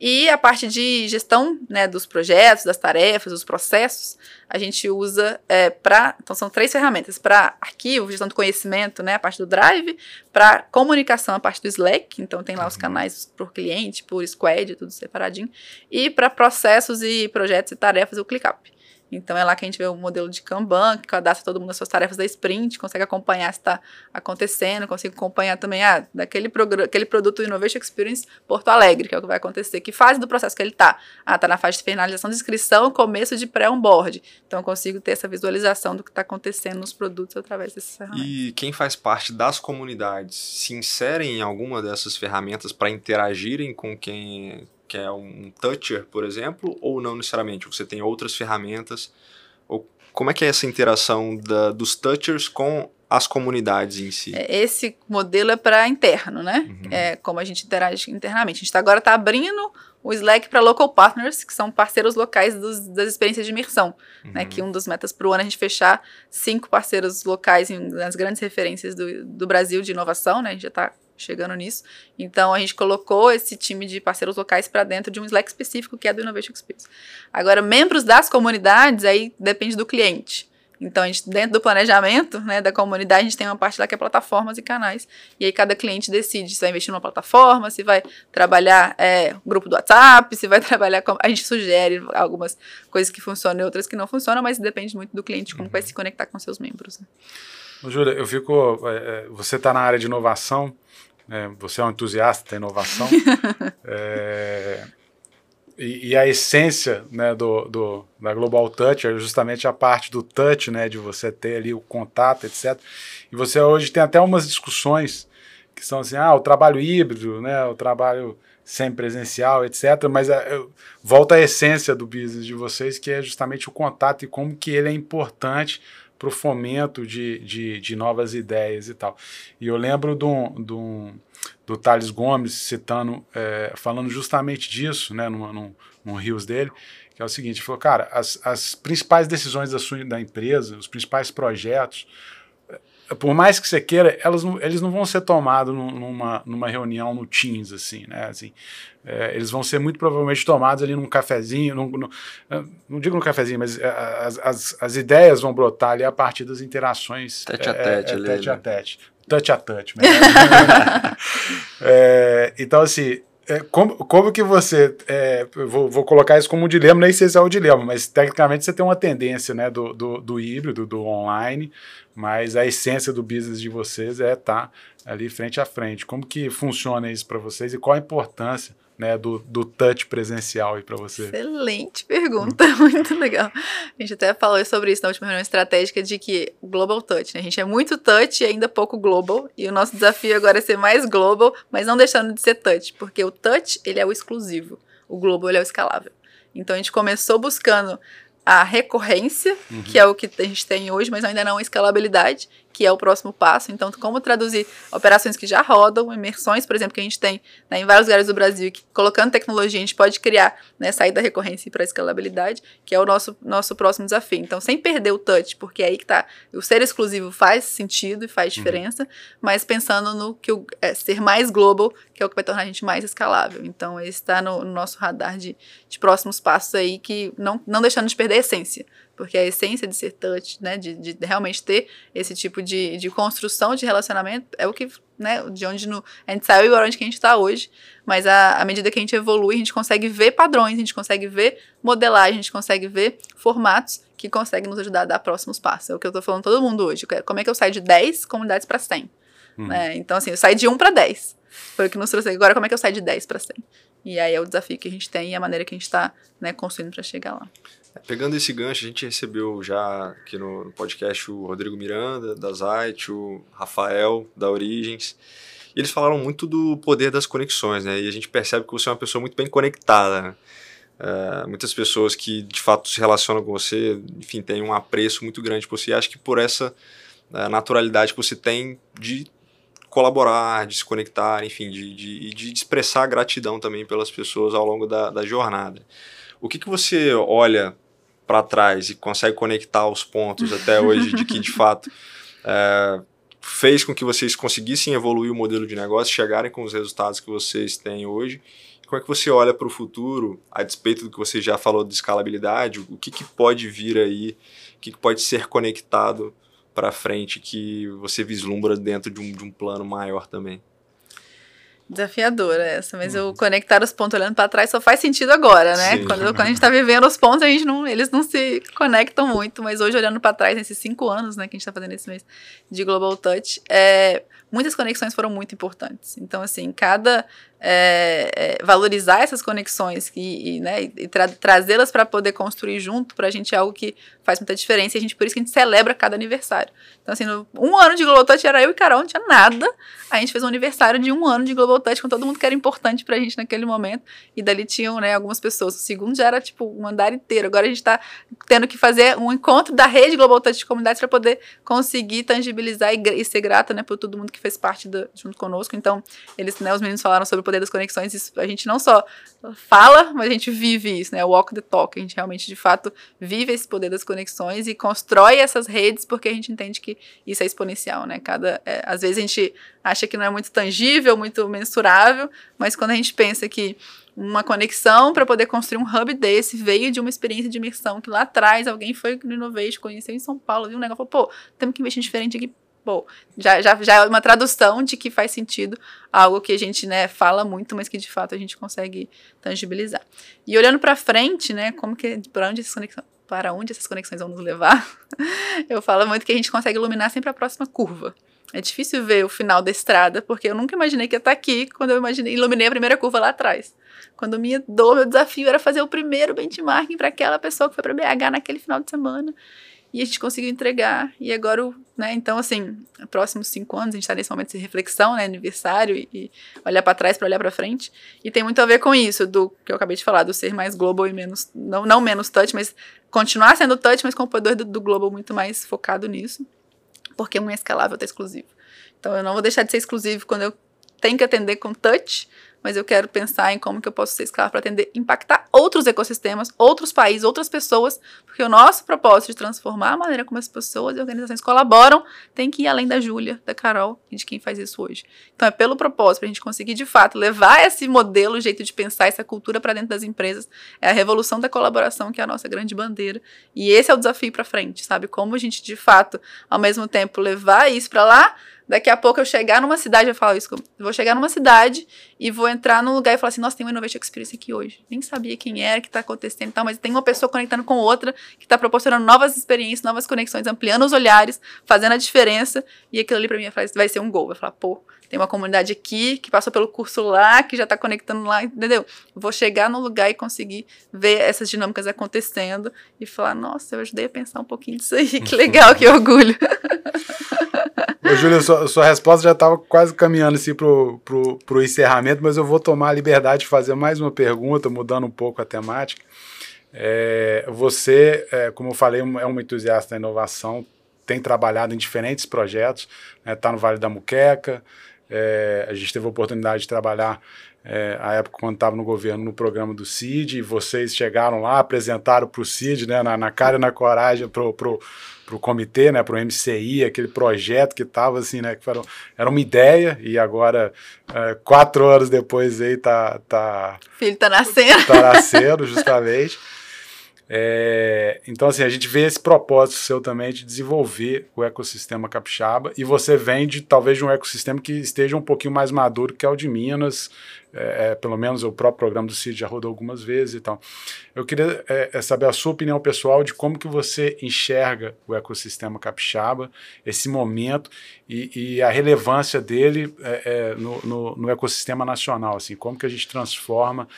E a parte de gestão, né, dos projetos, das tarefas, dos processos, a gente usa é, para, então são três ferramentas, para arquivo, gestão do conhecimento, né, a parte do Drive, para comunicação, a parte do Slack, então tem lá os uhum. canais por cliente, por squad, tudo separadinho, e para processos e projetos e tarefas, o ClickUp. Então é lá que a gente vê o modelo de Kanban, que cadastra todo mundo as suas tarefas da sprint, consegue acompanhar se está acontecendo, consegue acompanhar também ah, daquele aquele produto Innovation Experience Porto Alegre, que é o que vai acontecer. Que fase do processo que ele está? Ah, está na fase de finalização de inscrição, começo de pré-onboard. Então eu consigo ter essa visualização do que está acontecendo nos produtos através desses ferramentas. E quem faz parte das comunidades se inserem em alguma dessas ferramentas para interagirem com quem que é um toucher, por exemplo, ou não necessariamente? Você tem outras ferramentas? Ou como é que é essa interação da, dos touchers com as comunidades em si? É, esse modelo é para interno, né? Uhum. É como a gente interage internamente. A gente tá, agora está abrindo o Slack para local partners, que são parceiros locais dos, das experiências de imersão. Né? Uhum. Né, que um dos metas para o ano é a gente fechar cinco parceiros locais em, nas grandes referências do, do Brasil de inovação. Né? A gente já está chegando nisso. Então a gente colocou esse time de parceiros locais para dentro de um Slack específico que é do Innovation Experience. Agora, membros das comunidades, aí depende do cliente. Então, a gente, dentro do planejamento né, da comunidade, a gente tem uma parte lá que é plataformas e canais. E aí cada cliente decide se vai investir numa plataforma, se vai trabalhar é, grupo do WhatsApp, se vai trabalhar. Com, a gente sugere algumas coisas que funcionam e outras que não funcionam, mas depende muito do cliente como uhum. vai se conectar com seus membros. Né? Júlia, eu fico. É, é você está na área de inovação, é, você é um entusiasta da inovação. é, e, e, a essência né, do, do, da Global Touch é justamente a parte do touch, né, de você ter ali o contato, etc. E você hoje tem até umas discussões que são assim, ah, o trabalho híbrido, né, o trabalho sem presencial, etc. Mas é, volta à essência do business de vocês, que é justamente o contato e como que ele é importante para o fomento de, de, de, novas ideias e tal. E eu lembro de um do Thales Gomes citando, é, falando justamente disso, né, num, num, num rios dele, que é o seguinte, ele falou, cara, as, as principais decisões da, sua, da empresa, os principais projetos, por mais que você queira, elas não, eles não vão ser tomados numa, numa reunião no Teams, assim, né, assim, é, eles vão ser muito provavelmente tomados ali num cafezinho, num, num, não digo no cafezinho, mas é, as, as, as, ideias vão brotar ali a partir das interações tete a tete, é, é, tete, a né? tete touch a touch. é, então, assim, é, como, como que você. É, vou, vou, colocar isso como um dilema, nem sei se é o um dilema, mas tecnicamente você tem uma tendência né, do, do, do, híbrido, do online, mas a essência do business de vocês é estar tá ali frente a frente. Como que funciona isso para vocês e qual a importância né, do, do touch presencial aí para você? Excelente pergunta, muito legal. A gente até falou sobre isso na última reunião estratégica de que global touch, né? A gente é muito touch e ainda pouco global, e o nosso desafio agora é ser mais global, mas não deixando de ser touch, porque o touch, ele é o exclusivo, o global ele é o escalável. Então a gente começou buscando a recorrência, uhum. que é o que a gente tem hoje, mas ainda não a escalabilidade que é o próximo passo. Então, como traduzir operações que já rodam, imersões, por exemplo, que a gente tem né, em vários lugares do Brasil, que colocando tecnologia a gente pode criar né, sair da recorrência para a escalabilidade, que é o nosso, nosso próximo desafio. Então, sem perder o touch, porque é aí que tá. O ser exclusivo faz sentido e faz uhum. diferença, uhum. mas pensando no que o, é, ser mais global, que é o que vai tornar a gente mais escalável. Então, esse está no, no, nosso radar de, de próximos passos aí, que não, não deixando de perder a essência porque a essência de ser touch, né, de, de realmente ter esse tipo de, de construção de relacionamento, é o que, né, de onde no, a gente saiu e onde que a gente está hoje, mas à medida que a gente evolui, a gente consegue ver padrões, a gente consegue ver modelagem, a gente consegue ver formatos que conseguem nos ajudar a dar próximos passos. É o que eu estou falando todo mundo hoje. Como é que eu saio de 10 comunidades para 100? Uhum. Né? Então, assim, eu saí de 1 para 10. Foi o que nos trouxe. Agora, como é que eu saio de 10 para 100? E aí é o desafio que a gente tem e a maneira que a gente está né, construindo para chegar lá. Pegando esse gancho, a gente recebeu já aqui no podcast o Rodrigo Miranda, da Zite, o Rafael, da Origens. E eles falaram muito do poder das conexões, né? E a gente percebe que você é uma pessoa muito bem conectada? Uh, muitas pessoas que de fato se relacionam com você, enfim, têm um apreço muito grande por você. E acho que por essa uh, naturalidade que você tem de colaborar, de se conectar, enfim, de, de, de expressar gratidão também pelas pessoas ao longo da, da jornada. O que, que você olha para trás e consegue conectar os pontos até hoje de que, de fato, é, fez com que vocês conseguissem evoluir o modelo de negócio, chegarem com os resultados que vocês têm hoje? Como é que você olha para o futuro, a despeito do que você já falou de escalabilidade, o que, que pode vir aí, o que, que pode ser conectado para frente que você vislumbra dentro de um, de um plano maior também? Desafiadora essa, mas uhum. o conectar os pontos olhando para trás só faz sentido agora, né? Quando, quando a gente está vivendo os pontos, a gente não, eles não se conectam muito, mas hoje olhando para trás, nesses cinco anos, né, que a gente está fazendo esse mês de Global Touch, é, muitas conexões foram muito importantes. Então, assim, cada é, é, valorizar essas conexões e, e, né, e tra trazê-las para poder construir junto, para a gente é algo que faz muita diferença. E a gente, por isso que a gente celebra cada aniversário. Então, assim, no, um ano de Global Touch era eu e Carol, não tinha nada. A gente fez um aniversário de um ano de Global Touch com todo mundo que era importante para a gente naquele momento. E dali tinham né, algumas pessoas. O segundo já era tipo um andar inteiro. Agora a gente está tendo que fazer um encontro da rede Global Touch de comunidades para poder conseguir tangibilizar e, e, ser grata né, por todo mundo que fez parte junto conosco. Então, eles, né, os meninos falaram sobre poder das conexões, isso, a gente não só fala, mas a gente vive isso, né? Walk the talk. A gente realmente, de fato, vive esse poder das conexões e constrói essas redes porque a gente entende que isso é exponencial, né? Cada, é, às vezes a gente acha que não é muito tangível, muito mensurável, mas quando a gente pensa que uma conexão para poder construir um hub desse veio de uma experiência de imersão que lá atrás alguém foi no Innovation, conheceu em São Paulo, viu um negócio, falou, pô, temos que investir diferente aqui. Pô, já, já, já é uma tradução de que faz sentido algo que a gente né, fala muito, mas que de fato a gente consegue tangibilizar. E olhando para frente, né, como que para onde essas conexões para onde essas conexões vão nos levar, eu falo muito que a gente consegue iluminar sempre a próxima curva. É difícil ver o final da estrada, porque eu nunca imaginei que ia estar aqui quando eu imaginei, iluminei a primeira curva lá atrás. Quando minha dor, meu desafio era fazer o primeiro benchmarking para aquela pessoa que foi para BH naquele final de semana. E a gente conseguiu entregar. E agora, né? Então, assim, próximos cinco anos, a gente está nesse momento de reflexão, né? Aniversário e, e olhar para trás para olhar para frente. E tem muito a ver com isso, do que eu acabei de falar, do ser mais global e menos. Não, não menos touch, mas continuar sendo touch, mas com o poder do, do global muito mais focado nisso. Porque um é escalável, outro é exclusivo. Então, eu não vou deixar de ser exclusivo quando eu tenho que atender com touch, mas eu quero pensar em como que eu posso ser escala para atender, impactar outros ecossistemas, outros países, outras pessoas, porque o nosso propósito de transformar a maneira como as pessoas e organizações colaboram tem que ir além da Júlia, da Carol e de quem faz isso hoje. Então é pelo propósito, para a gente conseguir de fato levar esse modelo, jeito de pensar, essa cultura para dentro das empresas, é a revolução da colaboração que é a nossa grande bandeira. E esse é o desafio para frente, sabe? Como a gente de fato, ao mesmo tempo, levar isso para lá, Daqui a pouco eu chegar numa cidade, eu falo isso, vou chegar numa cidade e vou entrar num lugar e falar assim, nossa, tem uma Innovation Experience aqui hoje. Nem sabia quem era, que está acontecendo e tal, mas tem uma pessoa conectando com outra, que está proporcionando novas experiências, novas conexões, ampliando os olhares, fazendo a diferença, e aquilo ali para mim vai ser um gol. Vai falar, pô, tem uma comunidade aqui que passou pelo curso lá, que já está conectando lá, entendeu? Vou chegar no lugar e conseguir ver essas dinâmicas acontecendo e falar, nossa, eu ajudei a pensar um pouquinho disso aí, que legal, que orgulho. Ô, Júlio, sua, sua resposta já estava quase caminhando assim pro, pro, pro encerramento, mas eu vou tomar a liberdade de fazer mais uma pergunta, mudando um pouco a temática. É, você, é, como eu falei, é um entusiasta da inovação, tem trabalhado em diferentes projetos, está né, tá no Vale da Muqueca, é, a gente teve a oportunidade de trabalhar é, a época quando estava no governo no programa do CID, e vocês chegaram lá, apresentaram para o CID, né, na, na cara e na coragem, para o comitê, né, para o MCI, aquele projeto que estava assim, né, que era, era uma ideia e agora é, quatro horas depois aí tá, tá filho tá nascendo, tá nascendo justamente. É, então, assim, a gente vê esse propósito seu também de desenvolver o ecossistema capixaba e você vem de talvez de um ecossistema que esteja um pouquinho mais maduro que é o de Minas, é, é, pelo menos o próprio programa do CID já rodou algumas vezes e tal. Eu queria é, é, saber a sua opinião pessoal de como que você enxerga o ecossistema capixaba, esse momento e, e a relevância dele é, é, no, no, no, ecossistema nacional, assim, como que a gente transforma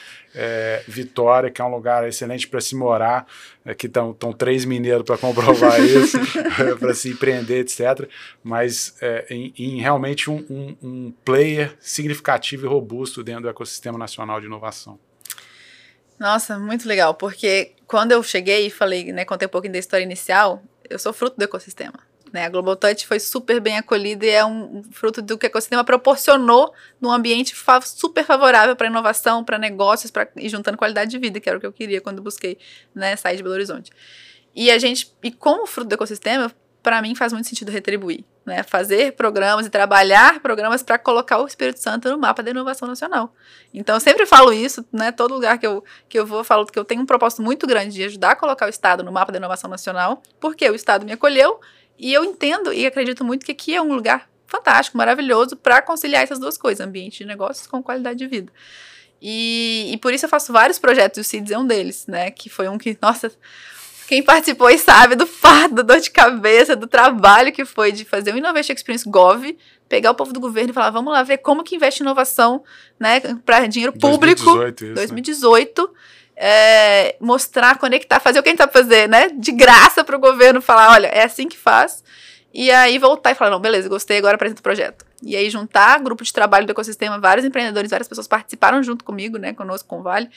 Vitória, que é um lugar excelente para se morar, Aqui estão três mineiros para comprovar isso, para se empreender, etc. Mas é, em, em, realmente um, um, um, player significativo e robusto dentro do ecossistema nacional de inovação. Nossa, muito legal, porque quando eu cheguei e falei, né, contei um pouquinho da história inicial, eu sou fruto do ecossistema. Né? A Global Touch foi super bem acolhida e é um fruto do que o ecossistema proporcionou num ambiente fa super favorável para inovação, para negócios pra, e juntando qualidade de vida, que era o que eu queria quando busquei né, sair de Belo Horizonte. E a gente, e como fruto do ecossistema, para mim faz muito sentido retribuir, né? Fazer programas e trabalhar programas para colocar o Espírito Santo no mapa da inovação nacional. Então eu sempre falo isso, né? Todo lugar que eu, que eu vou, eu falo que eu tenho um propósito muito grande de ajudar a colocar o Estado no mapa da inovação nacional, porque o Estado me acolheu e eu entendo e acredito muito que aqui é um lugar fantástico, maravilhoso para conciliar essas duas coisas, ambiente de negócios com qualidade de vida. E, e por isso eu faço vários projetos, o CIDS é um deles, né? Que foi um que, nossa, quem participou e sabe do fardo, da dor de cabeça, do trabalho que foi de fazer o Innovation Experience Gov, pegar o povo do governo e falar, vamos lá ver como que investe em inovação, né, para dinheiro público. 2018, isso, 2018. Né? é, mostrar, conectar, fazer o que a gente sabe fazer, né? De graça para o governo falar, olha, é assim que faz. E aí voltar e falar, não, beleza, gostei, agora apresenta o projeto. E aí juntar grupo de trabalho do ecossistema, vários empreendedores, várias pessoas participaram junto comigo, né, conosco com o Vale.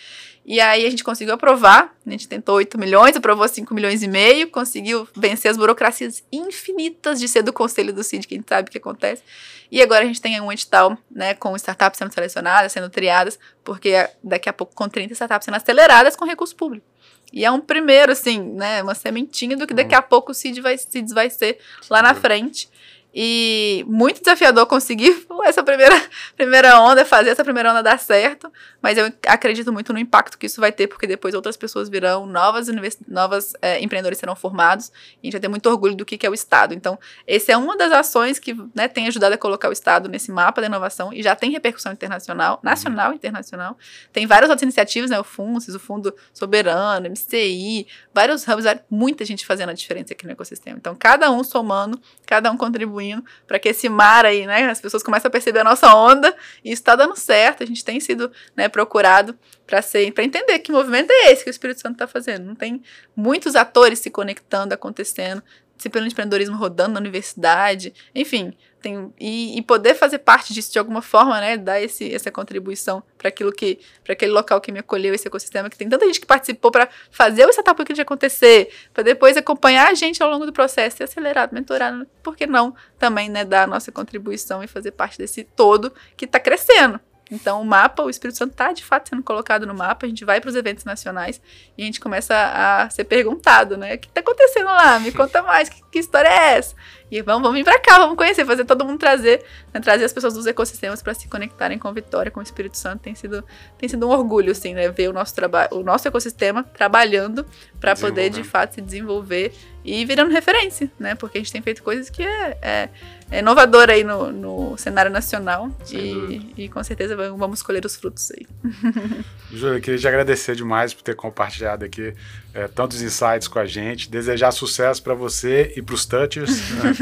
E aí a gente conseguiu aprovar, a gente tentou 8 milhões, aprovou 5 milhões e meio, conseguiu vencer as burocracias infinitas de ser do conselho do CID, que a gente sabe o que acontece. E agora a gente tem um edital, né, com startups sendo selecionadas, sendo triadas, porque daqui a pouco com 30 startups sendo aceleradas com recurso público. E é um primeiro, assim, né, uma sementinha do que daqui a pouco o CID vai, CID vai ser lá na frente. E muito desafiador conseguir essa primeira, primeira onda, fazer essa primeira onda dar certo. Mas eu acredito muito no impacto que isso vai ter, porque depois outras pessoas virão, novas, novas é, empreendedores serão formados. E a gente vai ter muito orgulho do que, que é o Estado. Então, essa é uma das ações que né, tem ajudado a colocar o Estado nesse mapa da inovação e já tem repercussão internacional, nacional e internacional. Tem várias outras iniciativas, né? O FUNCES, o Fundo Soberano, MCI, vários hubs, muita gente fazendo a diferença aqui no ecossistema. Então, cada um somando, cada um contribuindo para que esse mar aí, né, as pessoas comecem a perceber a nossa onda e isso está dando certo. A gente tem sido, né, procurado para ser, para entender que movimento é esse que o Espírito Santo está fazendo. Não tem muitos atores se conectando, acontecendo, disciplina de empreendedorismo rodando na universidade, enfim, tem, e, e, poder fazer parte disso de alguma forma, né, dar esse, essa contribuição para aquilo que, para aquele local que me acolheu, esse ecossistema que tem tanta gente que participou para fazer o setup de acontecer, para depois acompanhar a gente ao longo do processo, e acelerado, mentorado, por que não também, né, dar a nossa contribuição e fazer parte desse todo que está crescendo. Então, o mapa, o Espírito Santo está de fato sendo colocado no mapa. A gente vai para os eventos nacionais e a gente começa a ser perguntado, né? O que está acontecendo lá? Me conta mais, que, que história é essa? E vamos, vamos vir para cá, vamos conhecer, fazer todo mundo trazer, né, trazer as pessoas dos ecossistemas para se conectarem com Vitória, com o Espírito Santo. Tem sido, tem sido um orgulho, assim, né? Ver o nosso trabalho, o nosso ecossistema trabalhando para poder de fato se desenvolver e virando referência, né? Porque a gente tem feito coisas que é, é, é inovadora aí no, no cenário nacional e, e, com certeza vamos colher os frutos aí. Júlia, queria te agradecer demais por ter compartilhado aqui é, tantos insights com a gente, desejar sucesso para você e para os touchers, né?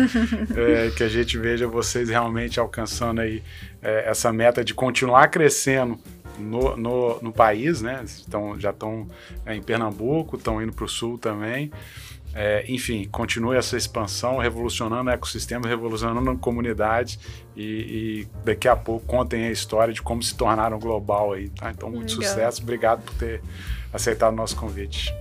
é, que a gente veja vocês realmente alcançando aí é, essa meta de continuar crescendo no, no, no país, né? Então, já estão é, em Pernambuco, estão indo para o sul também. É, enfim, continue essa expansão, revolucionando o ecossistema, revolucionando a comunidade e, e, daqui a pouco contem a história de como se tornaram global aí, tá? Então, muito Legal. sucesso, obrigado por ter aceitado o nosso convite.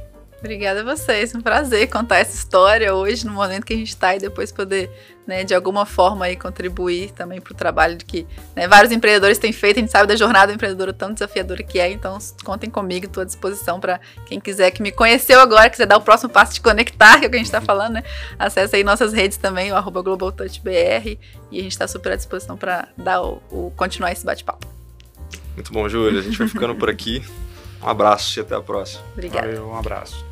Obrigada a vocês, um prazer contar essa história hoje, no momento que a gente está e depois poder, né, de alguma forma aí contribuir também para o trabalho de que né, vários empreendedores têm feito, a gente sabe da jornada empreendedora tão desafiadora que é, então contem comigo, estou à disposição para quem quiser, que me conheceu agora, quiser dar o próximo passo de conectar, que é o que a gente está falando, né, acesse aí nossas redes também, o arroba GlobalTouchBR, e a gente está super à disposição para dar o, o, continuar esse bate-papo. Muito bom, Júlia, a gente vai ficando por aqui. Um abraço e até a próxima. Obrigada. Valeu, um abraço.